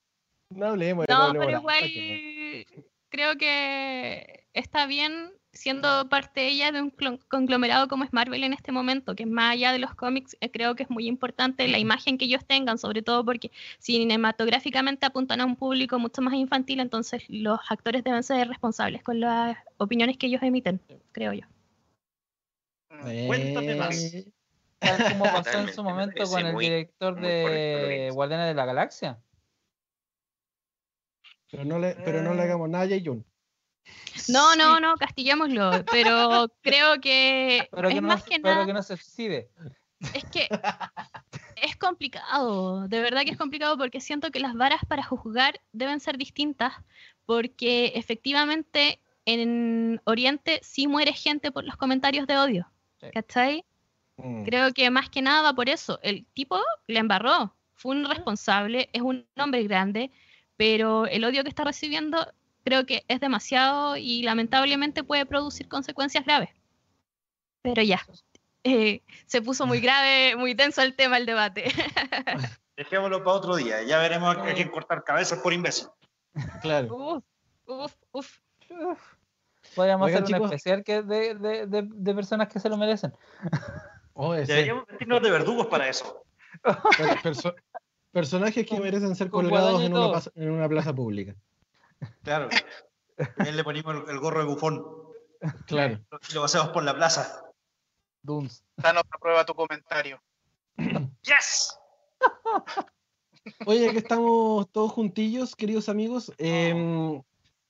no hablemos, no hablemos pero igual creo que está bien siendo parte ella de un conglomerado como es Marvel en este momento, que más allá de los cómics, eh, creo que es muy importante la imagen que ellos tengan, sobre todo porque cinematográficamente apuntan a un público mucho más infantil, entonces los actores deben ser responsables con las opiniones que ellos emiten, creo yo. Cuéntame más. Eh, Tal como pasó en su me momento con el muy- director muy de. Guardianes de la Galaxia. Pero no le, pero no le hagamos nada a Jae-Jun. No, no, no, castiguémoslo, pero creo que [laughs] Pero es que, no, más que pero nada... que no se suicide. Es que es complicado, de verdad que es complicado porque siento que las varas para juzgar deben ser distintas, porque efectivamente en Oriente sí muere gente por los comentarios de odio, Sí. ¿cachai? Mm. Creo que más que nada va por eso. El tipo le embarró, fue un responsable, es un hombre grande, pero el odio que está recibiendo creo que es demasiado y lamentablemente puede producir consecuencias graves. Pero ya, eh, se puso muy [laughs] grave, muy tenso el tema, el debate. [laughs] Dejémoslo para otro día. Ya veremos a quién cortar cabezas por imbécil. Claro. uf, uf, uf. Podríamos Oigan, hacer un chicos. especial que de, de, de, de personas que se lo merecen. [laughs] Oh. Deberíamos vestirnos de verdugos para eso. Per- perso- personajes que merecen ser colgados en una, en plaza pública. Claro. Él le ponemos el, el gorro de bufón. Claro. Y lo pasamos por la plaza. Duns. Danos a prueba tu comentario. ¡Yes! Oye, que estamos todos juntillos, queridos amigos. em,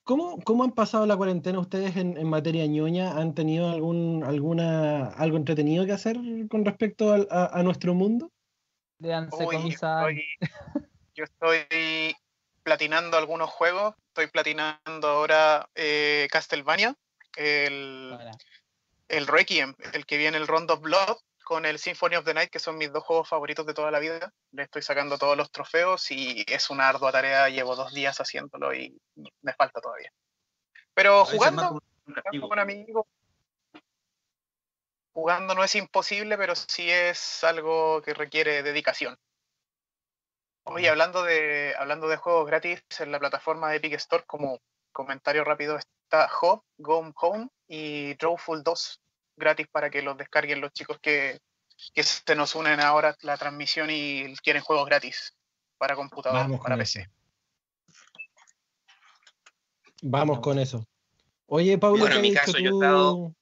¿cómo, ¿cómo han pasado la cuarentena ustedes en, en materia ñoña? ¿Han tenido algún, alguna, algo entretenido que hacer con respecto al- a, a nuestro mundo? Uy, estoy- yo estoy platinando algunos juegos. Estoy platinando ahora eh, Castlevania, el, el Requiem, el que viene el Round of Blood con el Symphony of the Night, que son mis dos juegos favoritos de toda la vida. Le estoy sacando todos los trofeos y es una ardua tarea. Llevo dos días haciéndolo y me falta todavía. Pero jugando, jugando con amigos, jugando no es imposible, pero sí es algo que requiere dedicación. Oye, hablando de, hablando de juegos gratis en la plataforma de Epic Store, como comentario rápido, está Hop, Go Home y Drawful 2 gratis para que los descarguen los chicos que, que se nos unen ahora la transmisión y quieren juegos gratis para computador, Vamos para con PC. eso. Vamos con eso. Oye, Pablo, Bueno, ¿qué en mi caso, yo he estado-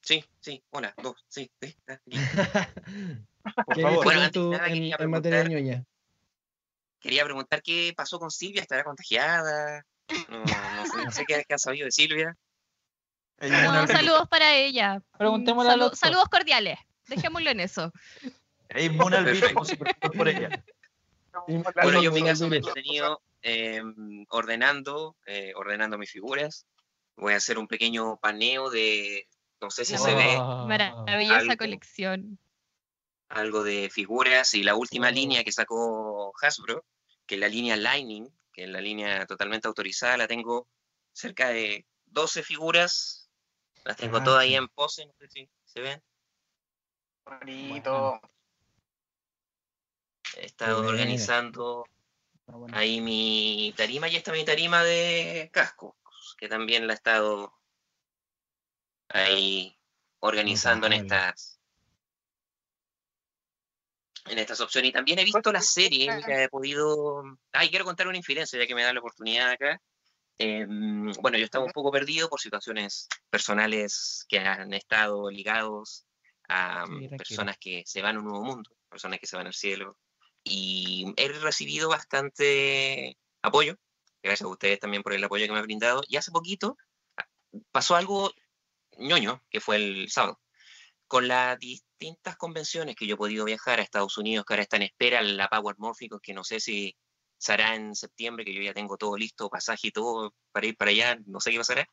Sí, sí, hola, dos, sí, sí. [laughs] Por ¿Qué favor. Bueno, antes nada en, quería en materia preguntar- ñoña? Quería preguntar qué pasó con Silvia, ¿estará contagiada? No, no sé, no sé qué, qué han sabido de Silvia. No, saludos para ella. Preguntémosle salu- saludos cordiales. Dejémoslo en eso. Es inmune al virus, Perfecto. no se preocupen por ella. Bueno, yo en mi con caso me he entretenido eh, ordenando, eh, ordenando mis figuras. Voy a hacer un pequeño paneo de, no sé si se ve, Oh. Maravillosa algo. colección. algo de figuras y la última Oh. línea que sacó Hasbro, que es la línea Lightning, que es la línea totalmente autorizada, la tengo cerca de 12 figuras, las tengo Ah, todas ahí en pose, no sé si se ven. Bonito. He estado organizando bueno. ahí mi tarima y esta mi tarima de casco, que también la he estado ahí organizando en estas en estas opciones. Y también he visto la serie, mira, he podido... Ay, quiero contar una infidencia, ya que me da la oportunidad acá. Eh, bueno, yo estaba un poco perdido por situaciones personales que han estado ligados a Sí, tranquilo. personas que se van a un nuevo mundo, personas que se van al cielo. Y he recibido bastante apoyo, gracias a ustedes también por el apoyo que me han brindado. Y hace poquito ah, pasó algo ñoño, que fue el sábado con las distintas convenciones que yo he podido viajar a Estados Unidos, que ahora está en espera, la Power Morphicon, que no sé si se hará en septiembre, que yo ya tengo todo listo, pasaje y todo para ir para allá, no sé qué pasará.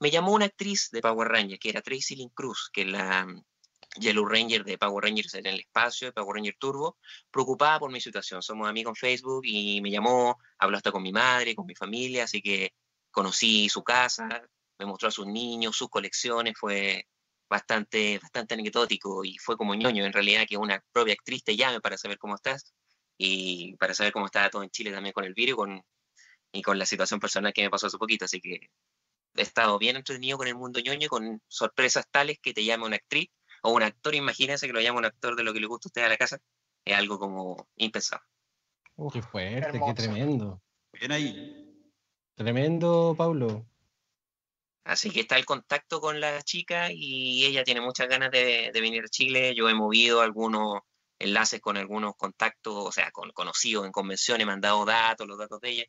Me llamó una actriz de Power Rangers, que era Tracy Lynn Cruz, que es la mm, Yellow Ranger de Power Rangers en el espacio, de Power Ranger Turbo, preocupada por mi situación. Somos amigos en Facebook y me llamó, habló hasta con mi madre, con mi familia, así que conocí su casa, me mostró a sus niños, sus colecciones, fue bastante, bastante anecdótico y fue como ñoño en realidad que una propia actriz te llame para saber cómo estás y para saber cómo estaba todo en Chile también con el virus y con, y con la situación personal que me pasó hace poquito. Así que he estado bien entretenido con el mundo ñoño y con sorpresas tales que te llame una actriz o un actor, imagínense que lo llame un actor de lo que le gusta a usted a la casa. Es algo como impensado. Qué fuerte, Hermoso. qué tremendo. Bien ahí. Tremendo, Pablo. Así que está el contacto con la chica y ella tiene muchas ganas de, de venir a Chile. Yo he movido algunos enlaces con algunos contactos, o sea, con conocidos en convenciones, he mandado datos, los datos de ella.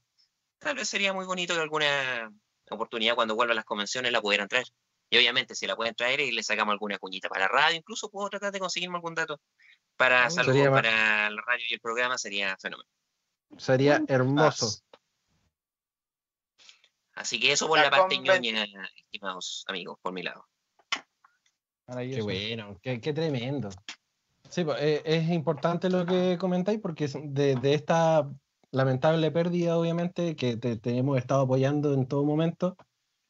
Tal vez sería muy bonito que alguna oportunidad cuando vuelva a las convenciones la pudieran traer. Y obviamente si la pueden traer y le sacamos alguna cuñita para la radio, incluso puedo tratar de conseguirme algún dato para Oh, saludos sería ma- para la radio y el programa, sería fenómeno. Sería hermoso. Así que eso por La la parte ñoña, estimados amigos, por mi lado. Qué bueno, qué, qué tremendo. Sí, pues, eh, es importante lo que comentáis porque de, de esta lamentable pérdida, obviamente, que te, te hemos estado apoyando en todo momento,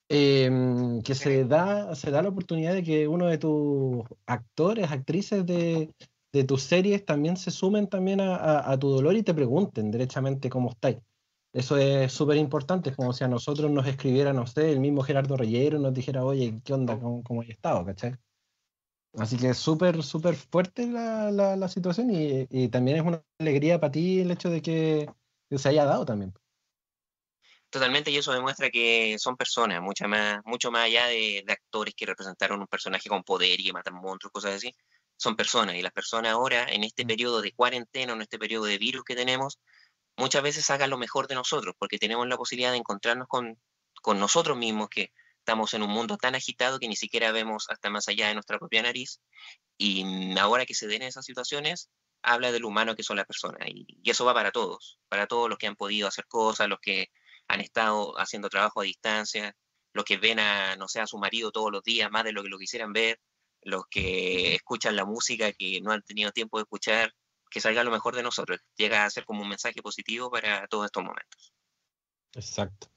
em, que se da, se da la oportunidad de que uno de tus actores, actrices de, de tus series también se sumen también a, a- a tu dolor y te pregunten derechamente cómo estáis. Eso es súper importante, es como si a nosotros nos escribiera, no sé, el mismo Gerardo Reyero nos dijera, oye, ¿qué onda? ¿Cómo, cómo he estado? ¿Cachai? Así que es súper, súper fuerte la, la, la situación y, y también es una alegría para ti el hecho de que, se haya dado también. Totalmente, y eso demuestra que son personas, mucha más, mucho más allá de, de actores que representaron un personaje con poder y que matan monstruos, cosas así. Son personas, y las personas ahora, en este Mm. periodo de cuarentena, en este periodo de virus que tenemos, muchas veces saca lo mejor de nosotros, porque tenemos la posibilidad de encontrarnos con, con nosotros mismos, que estamos en un mundo tan agitado que ni siquiera vemos hasta más allá de nuestra propia nariz. Y mm, ahora que se den esas situaciones, habla del humano que son las personas. Y, y eso va para todos, para todos los que han podido hacer cosas, los que han estado haciendo trabajo a distancia, los que ven a, no sé, a su marido todos los días, más de lo que lo quisieran ver, los que escuchan la música que no han tenido tiempo de escuchar, que salga lo mejor de nosotros. Llega a ser como un mensaje positivo para todos estos momentos. Exacto.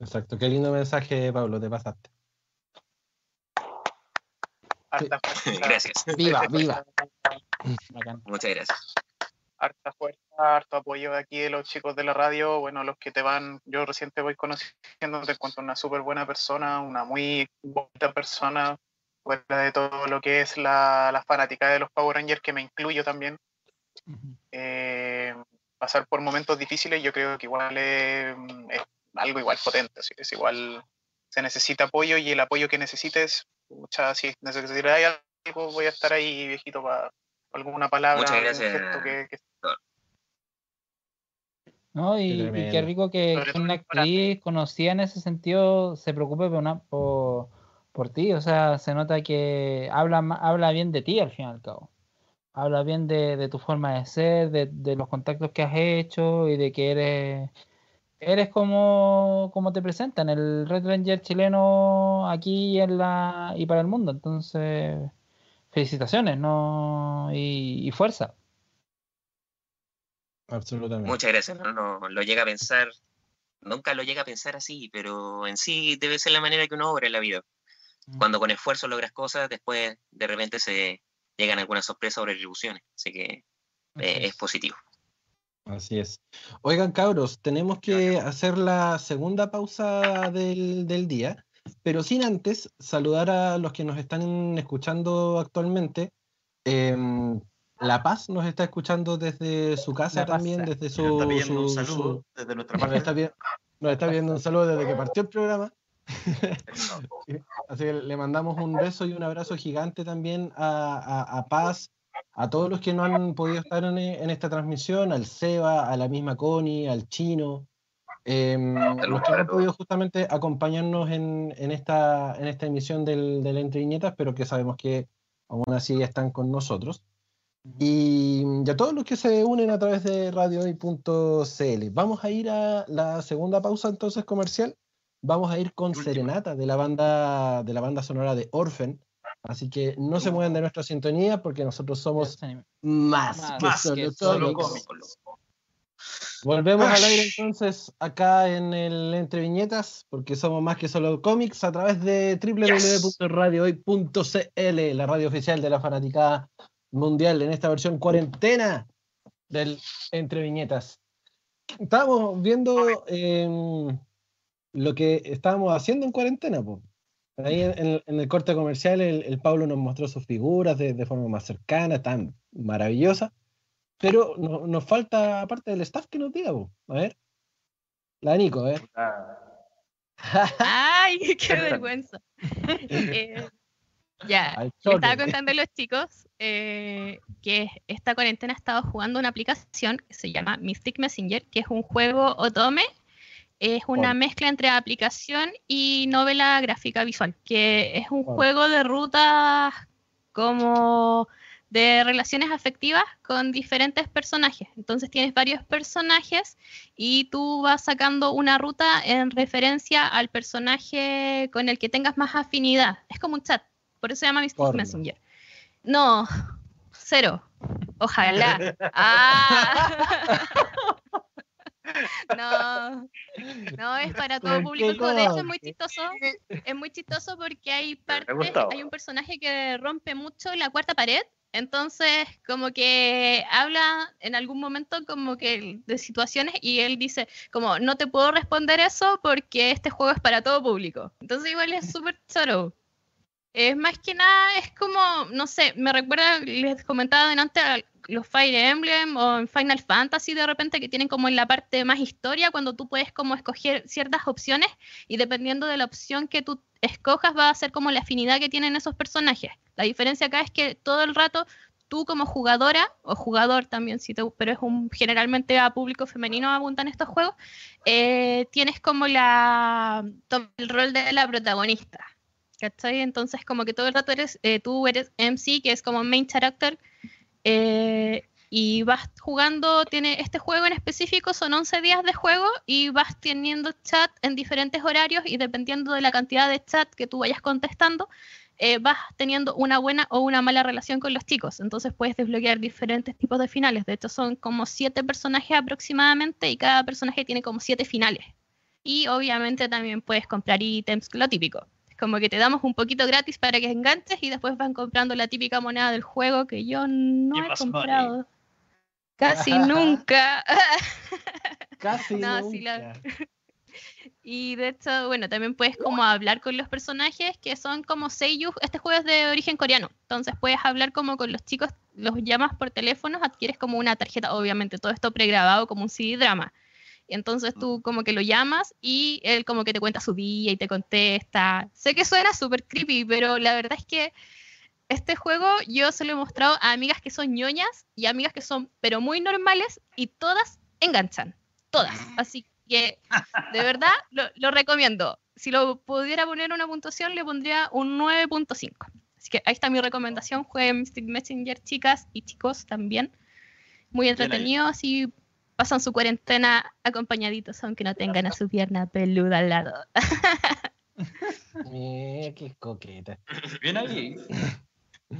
Exacto. Qué lindo mensaje, Pablo, te pasaste. Harta fuerza, Gracias. Viva, viva. Bacán. Muchas gracias. harta fuerza, harto apoyo de aquí de los chicos de la radio. Bueno, los que te van, yo recién te voy conociendo, te encuentro una súper buena persona, una muy bonita persona, fuera de todo lo que es la, la fanática de los Power Rangers, que me incluyo también. Eh, pasar por momentos difíciles, yo creo que igual es, es algo igual potente, así que es igual se necesita apoyo y el apoyo que necesites, mucha, si necesitas algo, voy a estar ahí, viejito, para alguna palabra, Muchas gracias. gesto que, que ¿no? Qué Y, y qué rico que, una actriz conocida en ese sentido se preocupe por, una, por, por ti. O sea, se nota que habla, habla bien de ti al fin y al cabo. Habla bien de, de tu forma de ser, de, de los contactos que has hecho y de que eres, eres como, como te presentan, el Red Ranger chileno aquí en la, y para el mundo. Entonces, felicitaciones ¿no? y, y fuerza. Absolutamente. Muchas gracias. No, no lo llega a pensar, nunca lo llega a pensar así, pero en sí debe ser la manera que uno obra en la vida. Mm. Cuando con esfuerzo logras cosas, después de repente se llegan algunas sorpresas o retribuciones. Así que eh, es. positivo. Así es. Oigan, cabros, tenemos que hacer la segunda pausa del, del día, pero sin antes saludar a los que nos están escuchando actualmente. Em, La Paz nos está escuchando desde su casa también, desde Nos su... está pidiendo un saludo su- desde nuestra nos, parte. está, vi- nos está viendo un saludo desde que partió el programa. [laughs] Así que le mandamos un beso y un abrazo gigante también a, a- a Paz, a todos los que no han podido estar en, en esta transmisión, al Seba, a la misma Connie, al Chino, em, los que han podido justamente acompañarnos en, en esta, en esta emisión del, del Entre Viñetas, pero que sabemos que aún así están con nosotros. Y, y a todos los que se unen a través de radiohoy.cl. Vamos a ir a la segunda pausa entonces comercial. Vamos a ir con Última. Serenata de la banda de la banda sonora de Orphan. Así que no se muevan de nuestra sintonía porque nosotros somos más, Más que que solo cómics. Volvemos al aire entonces acá en el Entre Viñetas, porque somos más que solo cómics, a través de www.radiohoy.cl, la radio oficial de la fanaticada mundial en esta versión cuarentena del Entre Viñetas. Estábamos viendo em, lo que estábamos haciendo en cuarentena. po. Ahí en, el corte comercial el, el Pablo nos mostró sus figuras de, de forma más cercana, tan maravillosa. Pero no- nos falta, aparte del staff, que nos diga, po. a ver. La Nico, a ver. Ay, [laughs] qué vergüenza. [laughs] Eh, ya, le estaba contando a los chicos eh, que esta cuarentena he estado jugando una aplicación que se llama Mystic Messenger, que es un juego otome. Es una Wow. mezcla entre aplicación y novela gráfica visual, que es un Wow. juego de rutas como de relaciones afectivas con diferentes personajes. Entonces tienes varios personajes y tú vas sacando una ruta en referencia al personaje con el que tengas más afinidad. Es como un chat, por eso se llama Mystic Porno. Messenger. No, cero. Ojalá. [laughs] Ah. [laughs] No, no es para todo ¿Por público. qué De hecho, es muy chistoso. Es muy chistoso porque hay partes, hay un personaje que rompe mucho la cuarta pared. Entonces, como que habla en algún momento como que de situaciones y él dice, como, no te puedo responder eso porque este juego es para todo público. Entonces, igual es súper choro. Es más que nada, es como, no sé, me recuerda, les comentaba delante a los Fire Emblem o en Final Fantasy de repente que tienen como en la parte más historia cuando tú puedes como escoger ciertas opciones y dependiendo de la opción que tú escojas va a ser como la afinidad que tienen esos personajes. La diferencia acá es que todo el rato tú como jugadora, o jugador también, si te, pero es un generalmente a público femenino abundan estos juegos, eh, tienes como la el rol de la protagonista. ¿Cachai? Entonces como que todo el rato eres, eh, tú eres MC, que es como main character, eh, y vas jugando, tiene este juego en específico, son 11 días de juego y vas teniendo chat en diferentes horarios y dependiendo de la cantidad de chat que tú vayas contestando, eh, vas teniendo una buena o una mala relación con los chicos. Entonces puedes desbloquear diferentes tipos de finales. De hecho, son como siete personajes aproximadamente y cada personaje tiene como siete finales. Y obviamente también puedes comprar ítems, lo típico. Como que te damos un poquito gratis para que enganches y después van comprando la típica moneda del juego que yo no he money. comprado. Casi [laughs] nunca. [laughs] Casi No, sí, la- nunca. [laughs] Y de hecho, bueno, también puedes como hablar con los personajes que son como seiyuu. Este juego es de origen coreano. Entonces puedes hablar como con los chicos, los llamas por teléfono, adquieres como una tarjeta, obviamente todo esto pregrabado como un CD drama. Entonces tú como que lo llamas y él como que te cuenta su día y te contesta. Sé que suena súper creepy, pero la verdad es que este juego yo se lo he mostrado a amigas que son ñoñas y amigas que son pero muy normales y todas enganchan. Todas. Así que de verdad [laughs] lo, lo recomiendo. Si lo pudiera poner una puntuación, le pondría un 9.5. Así que ahí está mi recomendación. Jueguen Mystic Messenger, chicas y chicos también. Muy entretenido, así pasan su cuarentena acompañaditos, aunque no tengan a su pierna peluda al lado. Mira, [laughs] qué coqueta. [laughs] Bien ahí. [laughs]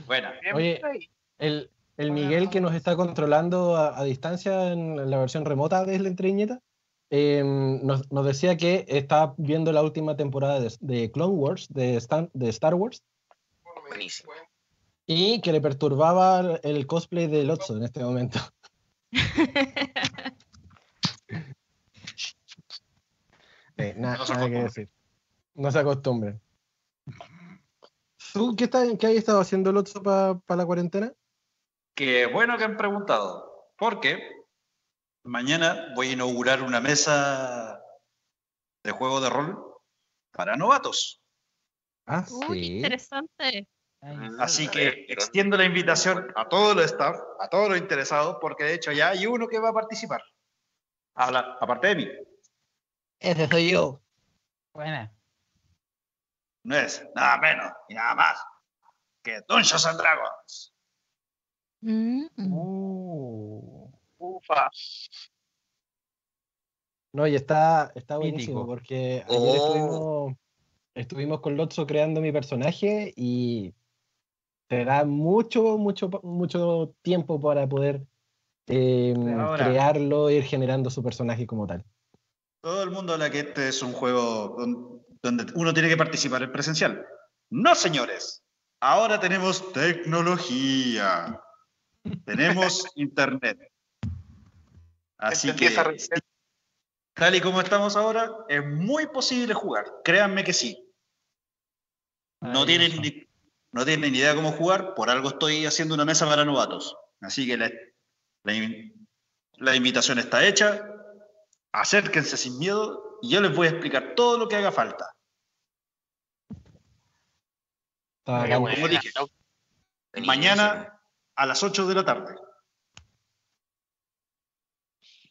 Bueno, Bien Oye, ahí. El, el Miguel que nos está controlando a, a distancia en la versión remota de la entreñeta, eh, nos, nos decía que está viendo la última temporada de, de Clone Wars, de, Stan- de Star Wars, Buenísimo. y que le perturbaba el cosplay de Lotso en este momento. Eh, na- No se nada que decir. No se acostumbren. ¿Tú qué, estás, qué has estado haciendo Lotso para la cuarentena? Qué bueno que han preguntado, porque mañana voy a inaugurar una mesa de juego de rol para novatos. Ah, Uy, sí. interesante. Así que extiendo la invitación a todos los staff, a todos los interesados, porque de hecho ya hay uno que va a participar. Habla, aparte de mí, Ese soy yo. buena. no es nada menos y nada más que Dungeons and Dragons. Mm. Uh, Ufa. No, y está, está buenísimo Mítico. porque ayer Oh. estuvimos, estuvimos con Lotso creando mi personaje y te da mucho, mucho, mucho tiempo para poder eh, Ahora. crearlo e ir generando su personaje como tal. Todo el mundo habla que este es un juego don- donde uno tiene que participar en presencial. No, señores. Ahora tenemos tecnología. Tenemos [laughs] internet. Así Entendí que, tal y como estamos ahora, es muy posible jugar. Créanme que sí. No tienen, no tienen ni idea cómo jugar, por algo estoy haciendo una mesa para novatos. Así que la, la in- la invitación está hecha. Acérquense sin miedo y yo les voy a explicar todo lo que haga falta. Buena. Como dije, mañana a las 8 de la tarde.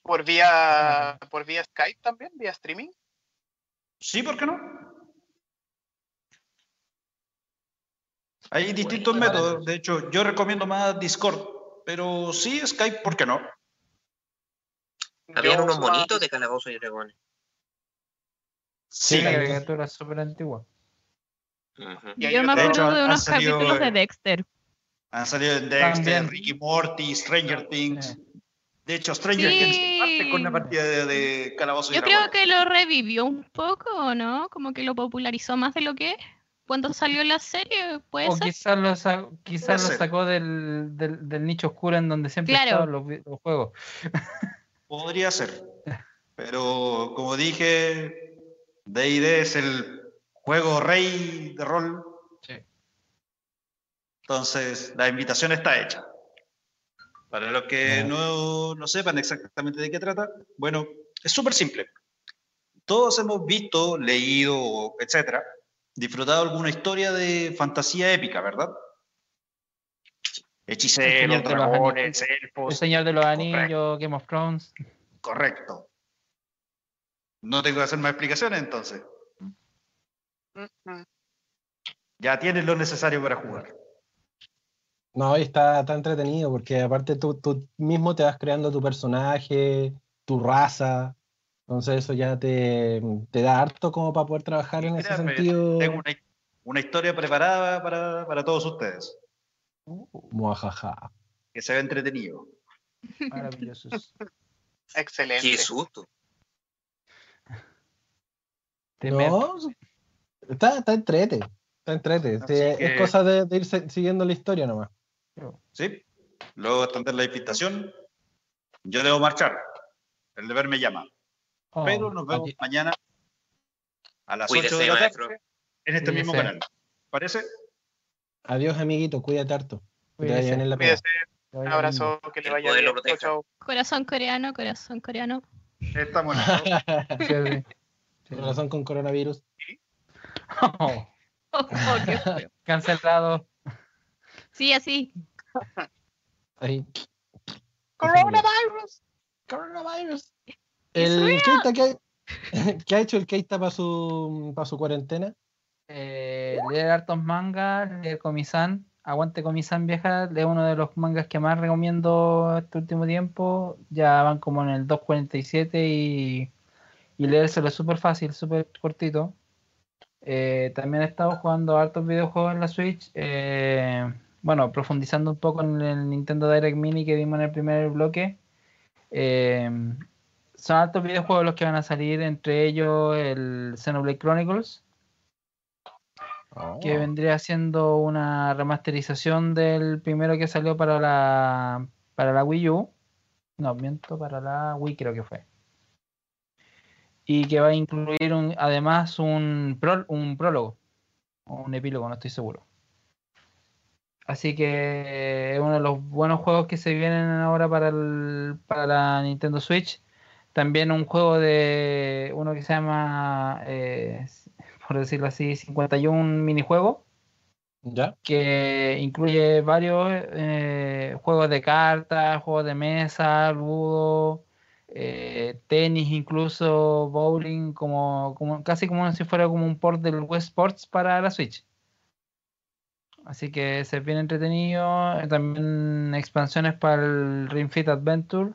Por vía, por vía Skype también, vía streaming. Sí, ¿por qué no? Hay distintos Bueno, métodos. De hecho, yo recomiendo más Discord, pero sí Skype, ¿por qué no? Habían unos monitos de calabozos y dragones. Sí, la Sí. caricatura es súper antigua. Y hay Yo me otro- de hecho, acuerdo de unos salido, capítulos de Dexter. Han salido en Dexter, También. Ricky Morty, Stranger Things. Sí. De hecho, Stranger Sí. Things parte con una partida de, de Calabozo y Yo creo Dragones. que lo revivió un poco, ¿o no? Como que lo popularizó más de lo que es. Cuando salió la serie, puede O ser. quizás lo, sa- quizás lo sacó del, del, del nicho oscuro en donde siempre Claro. estaban los, juegos. [laughs] Podría ser. Pero como dije, D&D es el juego rey de rol. Sí. Entonces, la invitación está hecha. Para los que no, no sepan exactamente de qué trata, bueno, es súper simple. Todos hemos visto, leído, etcétera, disfrutado alguna historia de fantasía épica, ¿verdad? Hechiceros, de los dragones, El elfos. Señor de los. Anillos, Game of Thrones. Correcto. No tengo que hacer más explicaciones entonces. Ya tienes lo necesario para jugar. No, está, está entretenido porque aparte tú, tú mismo te vas creando tu personaje, tu raza. Entonces eso ya te, te da harto como para poder trabajar en ese sentido. Tengo una, una historia preparada para, para todos ustedes. Muajaja. Que se ve entretenido. Maravillosos. [laughs] Excelente. Qué susto. Temer. No, está, está entrete. Está entrete. Así Sí, que- Es cosa de, de ir siguiendo la historia nomás. ¿Sí? Luego de la invitación, yo debo marchar. El deber me llama. Oh, Pero nos vemos aquí- mañana a las Cuídese, 8 de la maestro. en este mismo canal. ¿Parece? Adiós, amiguito. Cuídate harto. Cuídese. en la. Cuídese, un abrazo, que le vaya bien. Chau, chau. Corazón coreano, corazón coreano. Estamos en eso. lindo. [laughs] Sí, sí. Sí. Razón con coronavirus. Oh, Oh, oh, cancelado. Sí, así. Ahí. Coronavirus. Coronavirus. ¿Es El? Keita, ¿qué, [laughs] ¿qué ha hecho el Keita para su, para su cuarentena? Eh, leer hartos mangas, leer Comisan. Aguante Comisan vieja, es uno de los mangas que más recomiendo este último tiempo. Ya van como en el 2.47 y, y leérselo es súper fácil, súper cortito. Eh, también he estado jugando hartos videojuegos en la Switch. eh, bueno, profundizando un poco en el Nintendo Direct Mini que vimos en el primer bloque. Eh, son hartos videojuegos los que van a salir, entre ellos el Xenoblade Chronicles Oh. que vendría siendo una remasterización del primero que salió para la para la Wii U. No, miento, para la Wii creo que fue. Y que va a incluir un, además un, un prólogo o un epílogo, no estoy seguro. Así que es uno de los buenos juegos que se vienen ahora para, el, para la Nintendo Switch. También un juego de uno que se llama, eh, por decirlo así, 51 minijuegos ¿Ya? que incluye varios eh, juegos de cartas, juegos de mesa, ludo, eh, tenis, incluso bowling, como, como casi como si fuera como un port del West Sports para la Switch. Así que se viene entretenido. También expansiones para el Ring Fit Adventure.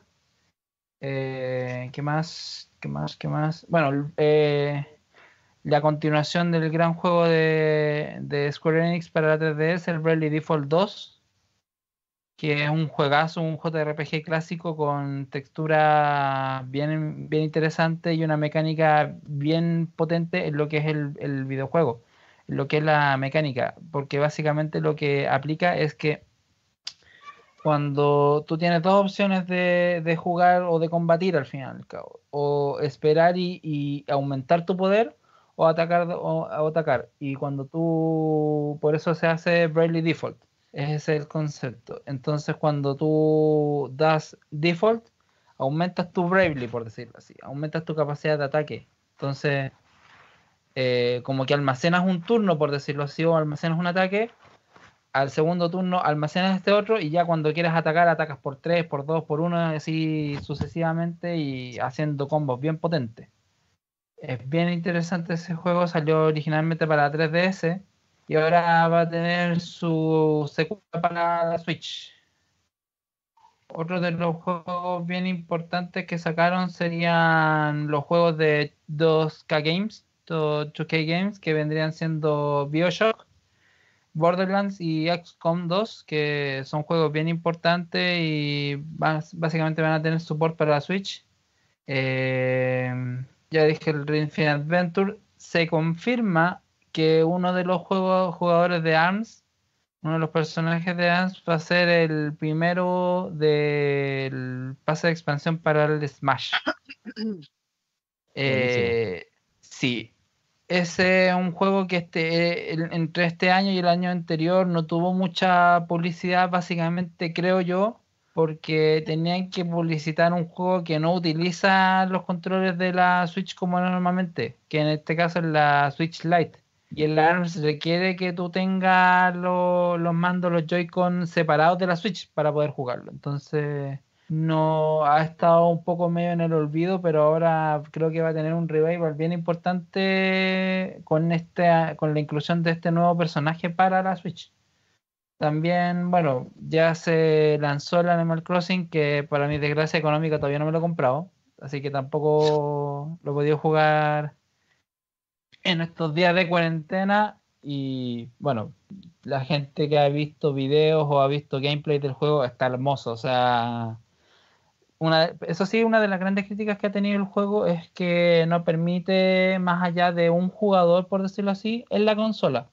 Eh, ¿Qué más? ¿Qué más? ¿Qué más? Bueno, eh, la continuación del gran juego de, de Square Enix para la 3DS, el Bravely Default 2, que es un juegazo, un JRPG clásico con textura bien, bien interesante y una mecánica bien potente en lo que es el, el videojuego, en lo que es la mecánica, porque básicamente lo que aplica es que cuando tú tienes dos opciones de, de jugar o de combatir al final, o esperar y, y aumentar tu poder, o atacar o, o atacar. Y cuando tú, por eso se hace Bravely Default. Ese es el concepto. Entonces, cuando tú das Default, aumentas tu Bravely, por decirlo así. Aumentas tu capacidad de ataque. Entonces, eh, como que almacenas un turno, por decirlo así, o almacenas un ataque. Al segundo turno almacenas este otro y ya cuando quieras atacar, atacas por 3, por 2, por 1, así sucesivamente y haciendo combos bien potentes. Es bien interesante ese juego, salió originalmente para 3DS y ahora va a tener su secuela para la Switch. Otro de los juegos bien importantes que sacaron serían los juegos de 2K Games, 2K Games, que vendrían siendo Bioshock, Borderlands y XCOM 2, que son juegos bien importantes y básicamente van a tener support para la Switch. Eh, ya dije el Ring Adventure. Se confirma que uno de los juegos, jugadores de ARMS, uno de los personajes de ARMS, va a ser el primero del pase de expansión para el Smash. [coughs] Eh, sí, es un juego que este, entre este año y el año anterior no tuvo mucha publicidad, básicamente creo yo, porque tenían que publicitar un juego que no utiliza los controles de la Switch como normalmente, que en este caso es la Switch Lite, Y el ARMS requiere que tú tengas lo- los mandos, los Joy-Con separados de la Switch para poder jugarlo. Entonces, no ha estado un poco medio en el olvido, pero ahora creo que va a tener un revival bien importante con, este, con la inclusión de este nuevo personaje para la Switch. También, bueno, ya se lanzó el Animal Crossing, que para mi desgracia económica todavía no me lo he comprado, así que tampoco lo he podido jugar en estos días de cuarentena. Y bueno, la gente que ha visto videos o ha visto gameplay del juego está hermoso. O sea, una, eso sí, una de las grandes críticas que ha tenido el juego es que no permite más allá de un jugador, por decirlo así, en la consola.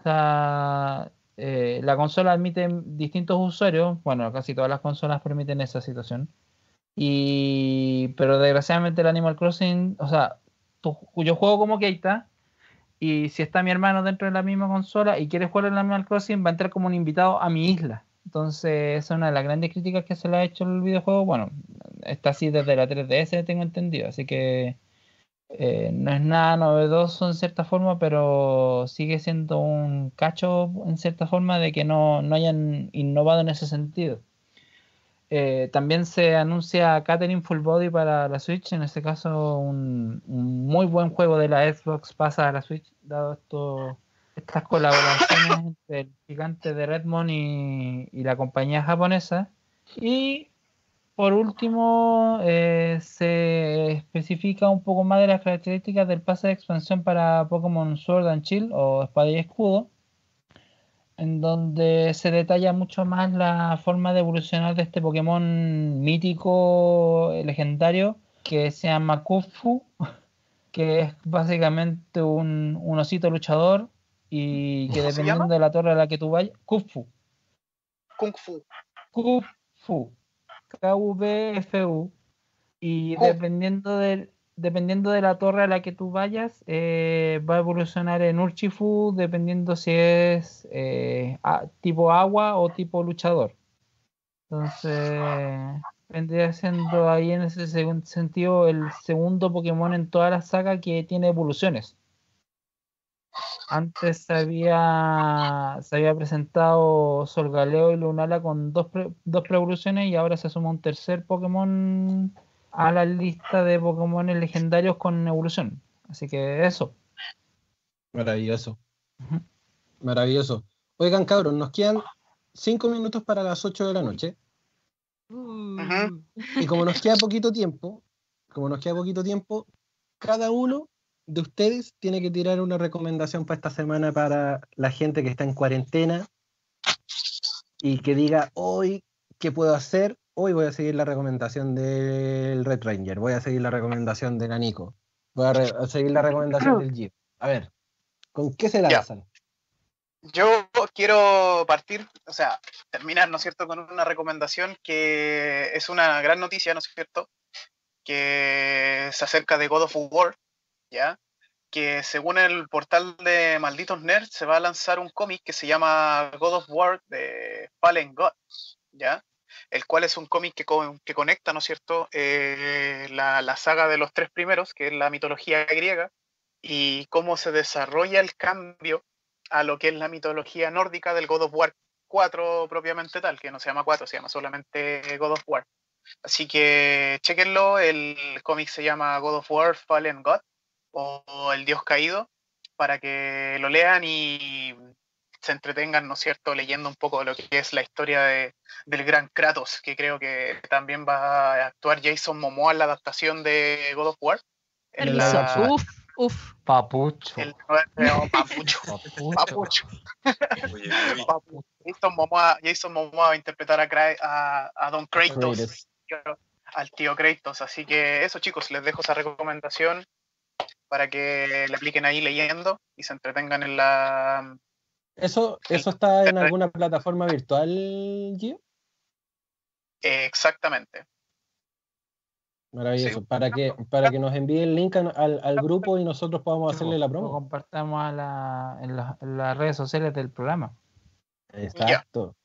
O sea, eh, la consola admite distintos usuarios, bueno, casi todas las consolas permiten esa situación. Y, pero desgraciadamente el Animal Crossing, o sea, yo juego como Keita y si está mi hermano dentro de la misma consola y quiere jugar el Animal Crossing, va a entrar como un invitado a mi isla. Entonces, esa es una de las grandes críticas que se le ha hecho al videojuego. Bueno, está así desde la 3DS, tengo entendido, así que eh, no es nada novedoso en cierta forma, pero sigue siendo un cacho en cierta forma de que no, no hayan innovado en ese sentido. Eh, también se anuncia Catherine Full Body para la Switch, en este caso un, un muy buen juego de la Xbox pasa a la Switch, dado esto, estas colaboraciones [laughs] entre el gigante de Redmond y, la compañía japonesa. Y por último, eh, se especifica un poco más de las características del pase de expansión para Pokémon Sword and Shield o Espada y Escudo, en donde se detalla mucho más la forma de evolucionar de este Pokémon mítico, legendario, que se llama Kufu, [laughs] que es básicamente un, un osito luchador y que ¿Cómo se dependiendo de la torre a la que tú vayas, Kufu. Kung Fu. Kufu. K-V-F-U. Y Ku. dependiendo del, dependiendo de la torre a la que tú vayas, eh, va a evolucionar en Urshifu, dependiendo si es eh, a- tipo agua o tipo luchador. Entonces, vendría siendo ahí en ese sentido el segundo Pokémon en toda la saga que tiene evoluciones. Antes se había, se había presentado Solgaleo y Lunala con dos, pre- dos pre-evoluciones y ahora se suma un tercer Pokémon a la lista de Pokémon legendarios con evolución. Así que eso. Maravilloso. Maravilloso. Oigan, cabros, nos quedan cinco minutos para las 8 de la noche. Uh, Y como nos queda poquito tiempo, como nos queda poquito tiempo, cada uno de ustedes tiene que tirar una recomendación para esta semana para la gente que está en cuarentena y que diga hoy qué puedo hacer. Hoy voy a seguir la recomendación del Red Ranger, voy a seguir la recomendación de Nanico, voy a, seguir la recomendación del Jeep. A ver, ¿con qué se lanzan? Yo quiero partir, o sea, terminar, ¿no es cierto?, con una recomendación que es una gran noticia, ¿no es cierto?, que se acerca de God of War, ¿ya? Que según el portal de Malditos Nerds se va a lanzar un cómic que se llama God of War de Fallen God, ¿ya? El cual es un cómic que, con- que conecta, ¿no es cierto?, Eh, la, la saga de los tres primeros, que es la mitología griega, y cómo se desarrolla el cambio a lo que es la mitología nórdica del God of War 4 propiamente tal, que no se llama 4, se llama solamente God of War. Así que chequenlo, el cómic se llama God of War Fallen God o El Dios Caído, para que lo lean y se entretengan, ¿no es cierto?, leyendo un poco de lo que es la historia de- del gran Kratos, que creo que también va a actuar Jason Momoa en la adaptación de God of War. En la, Uf, uf. Papucho. el [laughs] Papucho. Papucho. Papucho. Jason Momoa, Jason Momoa va a interpretar a, Kra- a, a Don Kratos, Kratos. al tío Kratos. Así que eso, chicos, les dejo esa recomendación para que le apliquen ahí leyendo y se entretengan en la. ¿Eso, eso está en alguna plataforma virtual, Gio? eh, exactamente. Maravilloso. Sí. Para que, para que nos envíe el link al, al- grupo y nosotros podamos hacerle la Lo promo. compartamos a la- en, la- en las redes sociales del programa. Exacto.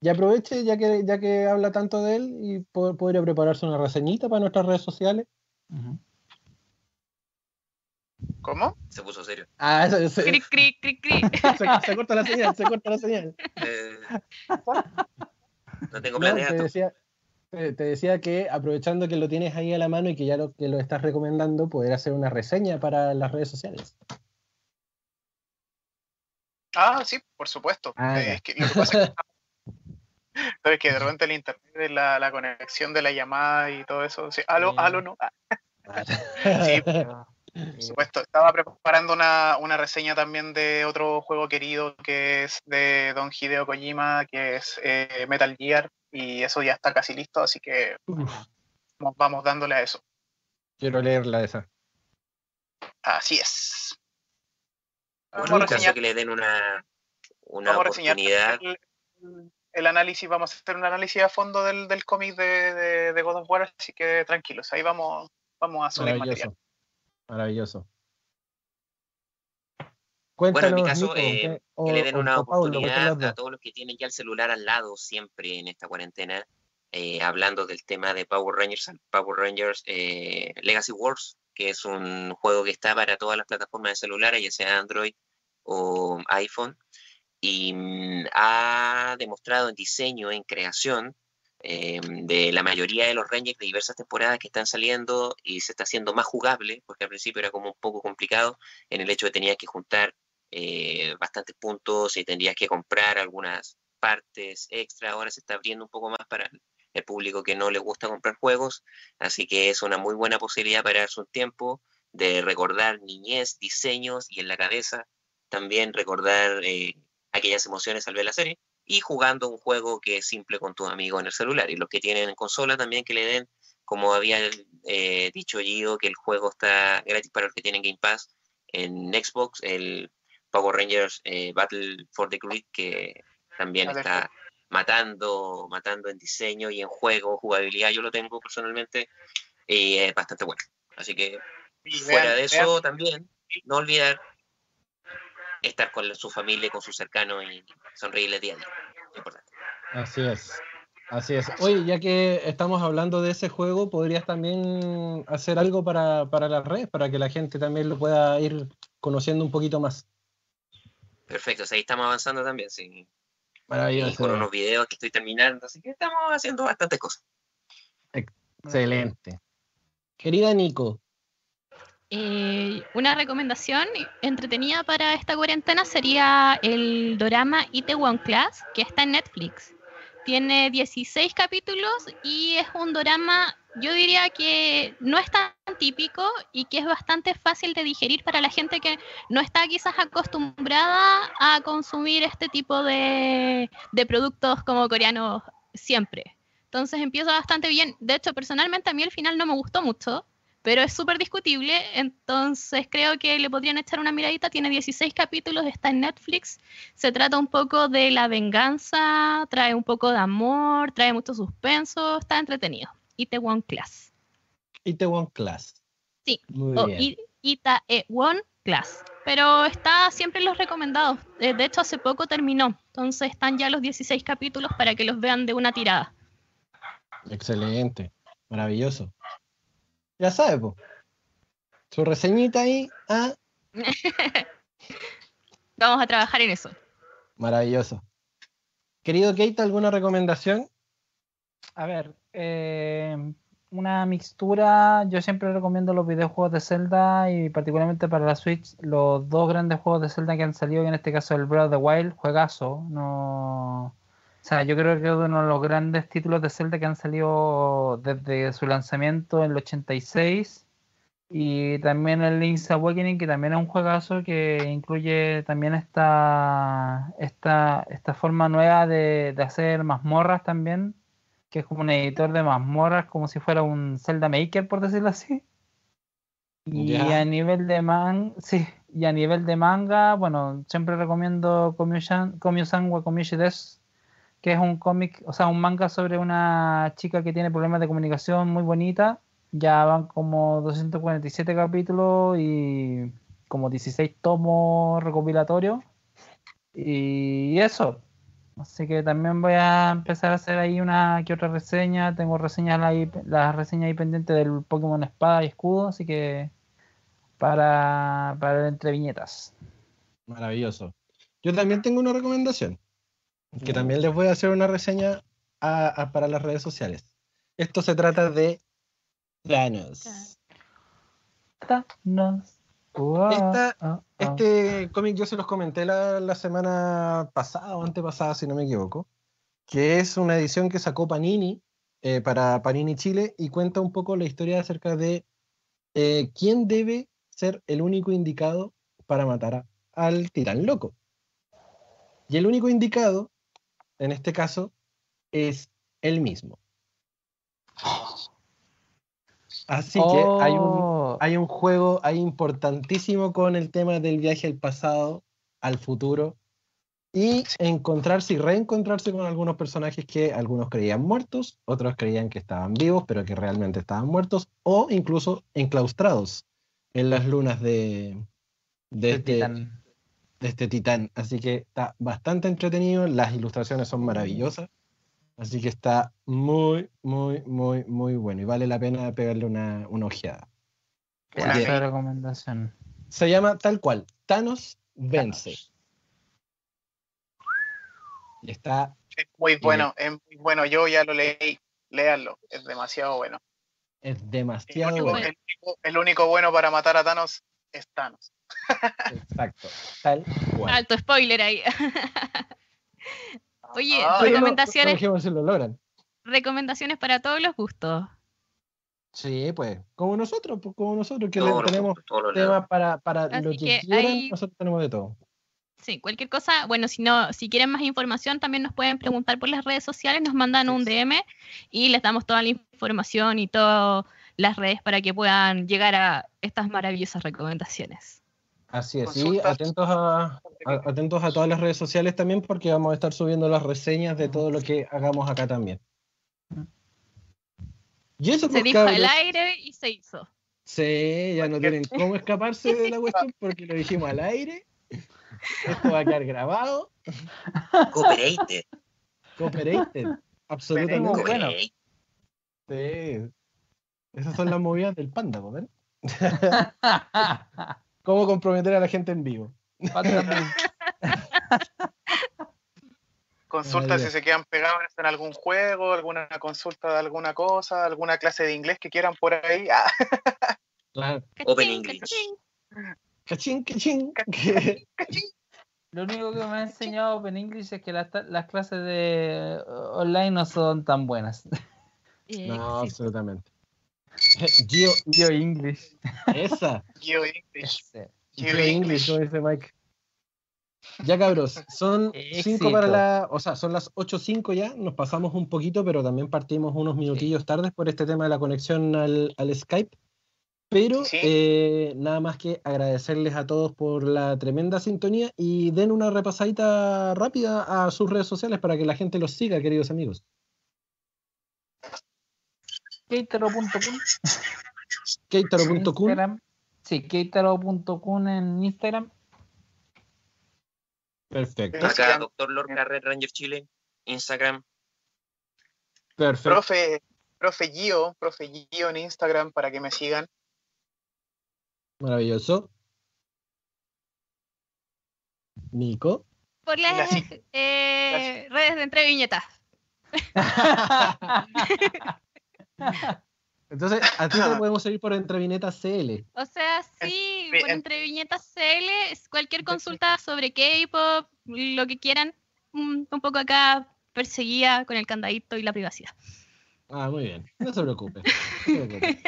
Y aproveche, ya que, ya que habla tanto de él, y po- podría prepararse una reseñita para nuestras redes sociales. Ujú. ¿Cómo? Se puso serio. Ah, eso, se, Cric, cric, cric, cric. [laughs] se- se corta la señal, se corta la señal. Eh, no tengo No, planeado. te, decía, te te decía que aprovechando que lo tienes ahí a la mano y que ya lo, que lo estás recomendando, poder hacer una reseña para las redes sociales. Ah, sí, por supuesto. Ah, Eh, es que lo que pasa es que, pero es que de repente el internet, la, la conexión de la llamada y todo eso. Sí, aló, aló, no. Ah, [laughs] Sí, [laughs] por supuesto. Estaba preparando una, una reseña también de otro juego querido que es de Don Hideo Kojima, que es eh, Metal Gear, y eso ya está casi listo, así que Uf, vamos, vamos dándole a eso. quiero leerla esa. Así es. Bueno, Vamos a en caso reseñar, que le den una, una vamos oportunidad. el, el análisis, vamos a hacer un análisis a fondo del, del cómic de, de- de God of War, así que tranquilos, ahí vamos, vamos a subir material. Maravilloso. Bueno, en mi caso, Nico, eh, ¿qué- o- que le den una o oportunidad a dos. todos los que tienen ya el celular al lado siempre en esta cuarentena, eh, hablando del tema de Power Rangers, Power Rangers eh, Legacy Wars, que es un juego que está para todas las plataformas de celulares, ya sea Android o iPhone, y mm, ha demostrado en diseño, en creación, eh, de la mayoría de los Rangers de diversas temporadas que están saliendo y se está haciendo más jugable, porque al principio era como un poco complicado en el hecho de tenías que juntar eh, bastantes puntos y tendrías que comprar algunas partes extra. Ahora se está abriendo un poco más para el público que no le gusta comprar juegos, así que es una muy buena posibilidad para darse un tiempo de recordar niñez, diseños y en la cabeza también recordar eh, aquellas emociones al ver la serie y jugando un juego que es simple con tus amigos en el celular y los que tienen en consola también que le den como había eh, dicho Gio que el juego está gratis para los que tienen Game Pass en Xbox el Power Rangers eh, Battle for the Grid que también está matando matando en diseño y en juego jugabilidad yo lo tengo personalmente y es bastante bueno. Así que Y fuera vean- de vean- eso también no olvidar estar con su familia con sus cercanos y sonreírles día a día importante Así es. Así es. Oye, ya que estamos hablando de ese juego, ¿podrías también hacer algo para, para las redes, para que la gente también lo pueda ir conociendo un poquito más? perfecto o sea, ahí estamos avanzando también sí y Maravilloso. con unos videos que estoy terminando así que estamos haciendo bastantes cosas Excelente. Querida Nico, Eh, una recomendación entretenida para esta cuarentena sería el drama Itaewon Class, que está en Netflix. Tiene 16 capítulos y es un drama, yo diría que no es tan típico y que es bastante fácil de digerir para la gente que no está quizás acostumbrada a consumir este tipo de, de productos como coreanos siempre. Entonces empieza bastante bien. De hecho, personalmente a mí el final no me gustó mucho, pero es súper discutible, entonces creo que le podrían echar una miradita. Tiene 16 capítulos, está en Netflix. Se trata un poco de la venganza, trae un poco de amor, trae mucho suspenso, está entretenido. Itaewon Class. Itaewon Class. Sí, Muy O bien. Itaewon Class. Pero está siempre en los recomendados. De hecho, hace poco terminó. Entonces están ya los 16 capítulos para que los vean de una tirada. Excelente. Maravilloso. Ya sabe, po. Su reseñita ahí. Ah, [laughs] Vamos a trabajar en eso. maravilloso. Querido Kate, ¿alguna recomendación? A ver, eh, una mixtura. Yo siempre recomiendo los videojuegos de Zelda y particularmente para la Switch, los dos grandes juegos de Zelda que han salido, que en este caso el Breath of the Wild, juegazo. No, o sea, yo creo que es uno de los grandes títulos de Zelda que han salido desde su lanzamiento en el 86. Y también el Link's Awakening, que también es un juegazo que incluye también esta, esta, esta forma nueva de, de hacer mazmorras también que es como un editor de mazmorras, como si fuera un Zelda Maker, por decirlo así. Y a nivel de man, sí, y a nivel de manga, bueno, siempre recomiendo Komyu-san Komyu-san wa que es un cómic, o sea, un manga sobre una chica que tiene problemas de comunicación muy bonita. Ya van como 247 capítulos y como 16 tomos recopilatorios. Y eso. Así que también voy a empezar a hacer ahí una que otra reseña. Tengo reseñas ahí, las reseñas ahí pendientes del Pokémon Espada y Escudo, así que para, para entre viñetas. Maravilloso. Yo también tengo una recomendación, que también les voy a hacer una reseña a- a- para las redes sociales. Esto se trata de Thanos. Thanos. Wow, Esta- oh, oh. Este cómic yo se los comenté la, la semana pasada o antepasada, si no me equivoco, que es una edición que sacó Panini eh, para Panini Chile y cuenta un poco la historia acerca de eh, quién debe ser el único indicado para matar a- al titán loco. Y el único indicado, en este caso, es él mismo. Así que hay un, Oh, hay un juego ahí importantísimo con el tema del viaje al pasado, al futuro, y encontrarse y reencontrarse con algunos personajes que algunos creían muertos, otros creían que estaban vivos, pero que realmente estaban muertos, o incluso enclaustrados en las lunas de, de, el este, titán. De este titán. Así que está bastante entretenido, las ilustraciones son maravillosas, así que está muy, muy, muy, muy bueno y vale la pena pegarle una, una ojeada. De recomendación. Se llama tal cual, Thanos vence. Y está, Es muy bueno, es muy bueno. Yo ya lo leí. Léanlo, es demasiado bueno. es El demasiado único, bueno. el único- el único bueno para matar a Thanos es Thanos. Exacto, tal cual. Alto spoiler ahí. [laughs] Oye, Ah, no- recomendaciones, no si lo logran. recomendaciones para todos los gustos. Sí, pues, como nosotros, pues, como nosotros que los- tenemos temas para, para Así lo que, que quieran, nosotros tenemos de todo. Sí, cualquier cosa, bueno, si no, si quieren más información, también nos pueden preguntar por las redes sociales, nos mandan un DM y les damos toda la información y todas las redes para que puedan llegar a estas maravillosas recomendaciones. Así es, y atentos a, a- atentos a todas las redes sociales también porque vamos a estar subiendo las reseñas de todo lo que hagamos acá también. Y eso Se pues, dijo al aire y se hizo. Sí, ya no tienen cómo escaparse de la cuestión porque lo dijimos al aire. Esto va a quedar grabado. Cooperated. Cooperated. Absolutamente. Bueno. Cooperate. Sí. Esas son las [laughs] movidas del panda, ¿ven? [laughs] ¿Cómo comprometer a la gente en vivo? [laughs] Consulta si se quedan pegados en algún juego, alguna consulta de alguna cosa, alguna clase de inglés que quieran por ahí. Ah, Claro. Open English. cachín. Cachín, cachín. Lo único que me ha enseñado Open English es que las, las clases de online no son tan buenas. No, absolutamente. [laughs] Geo, Yo English. esa. [laughs] Geo English. Ese. Geo Geo English, como dice Mike. Ya cabros, son [laughs] Éxito. 5 para la, o sea, son las 8.05 ya, nos pasamos un poquito, pero también partimos unos minutillos tardes por este tema de la conexión al, al Skype. Pero Sí. eh, nada más que agradecerles a todos por la tremenda sintonía y den una repasadita rápida a sus redes sociales para que la gente los siga, queridos amigos. Keitaro.com Keitaro.com, Instagram. Sí, keitaro.com en Instagram. perfecto. Acá, Doctor Lorca, Red Ranger Chile, Instagram. perfecto. Profe, profe Gio, profe Gio en Instagram para que me sigan. Maravilloso. Nico. Por las eh, redes de entre viñetas. [laughs] [laughs] Entonces, a ti te podemos seguir por Entrevineta CL. O sea, sí, por en- entre viñetas CL, cualquier consulta sobre K-pop, lo que quieran, un, poco acá perseguida con el candadito y la privacidad. Ah, muy bien. No se preocupe. no preocupe.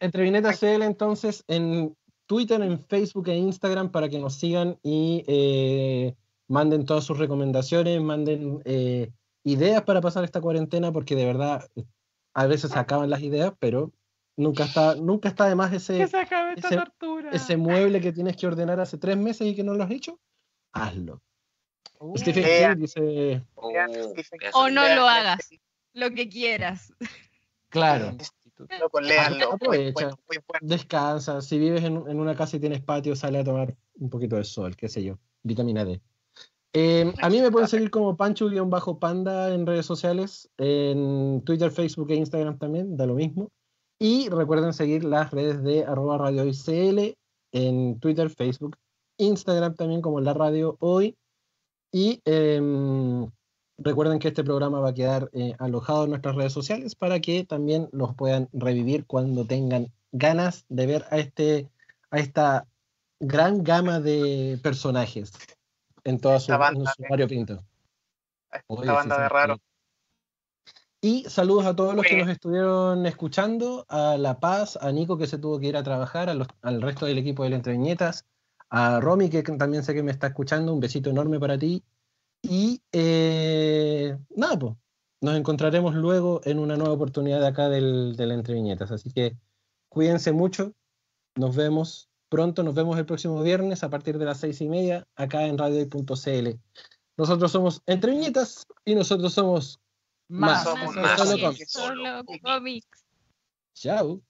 [laughs] CL, entonces, en Twitter, en Facebook e Instagram para que nos sigan y eh, manden todas sus recomendaciones, manden eh, ideas para pasar esta cuarentena, porque de verdad a veces se acaban las ideas, pero nunca está, nunca está de más ese, se acabe esta ese- tortura. ese mueble que tienes que ordenar hace tres meses y que no lo has hecho. Hazlo. Uh, Stephen. King dice, Oh, O no lo hagas, lo que quieras. claro, Loco, léanlo. Aprovecha. Muy, muy bueno. descansa. Si vives en, en una casa y tienes patio, sale a tomar un poquito de sol, qué sé yo, vitamina D. Eh, a mí me pueden seguir como Pancho-Panda en redes sociales, en Twitter, Facebook e Instagram también, da lo mismo. Y recuerden seguir las redes de arroba radio ICL en Twitter, Facebook, Instagram también como la radio hoy. Y em, recuerden que este programa va a quedar eh, alojado en nuestras redes sociales para que también los puedan revivir cuando tengan ganas de ver a, este, a esta gran gama de personajes en toda su, en su variopinto. Esta Oye, banda sí, de raro. Y saludos a todos los que nos estuvieron escuchando, a La Paz, a Nico que se tuvo que ir a trabajar, a los- al resto del equipo de la Entreviñetas, a Romy que también sé que me está escuchando, un besito enorme para ti. Y eh, nada, pues, nos encontraremos luego en una nueva oportunidad de acá del, de la Entreviñetas. Así que cuídense mucho, nos vemos pronto, nos vemos el próximo viernes a partir de las seis y media acá en radio.cl. Nosotros somos Entre Viñetas y nosotros somos Más. Más. Somos más. Solo. Chao.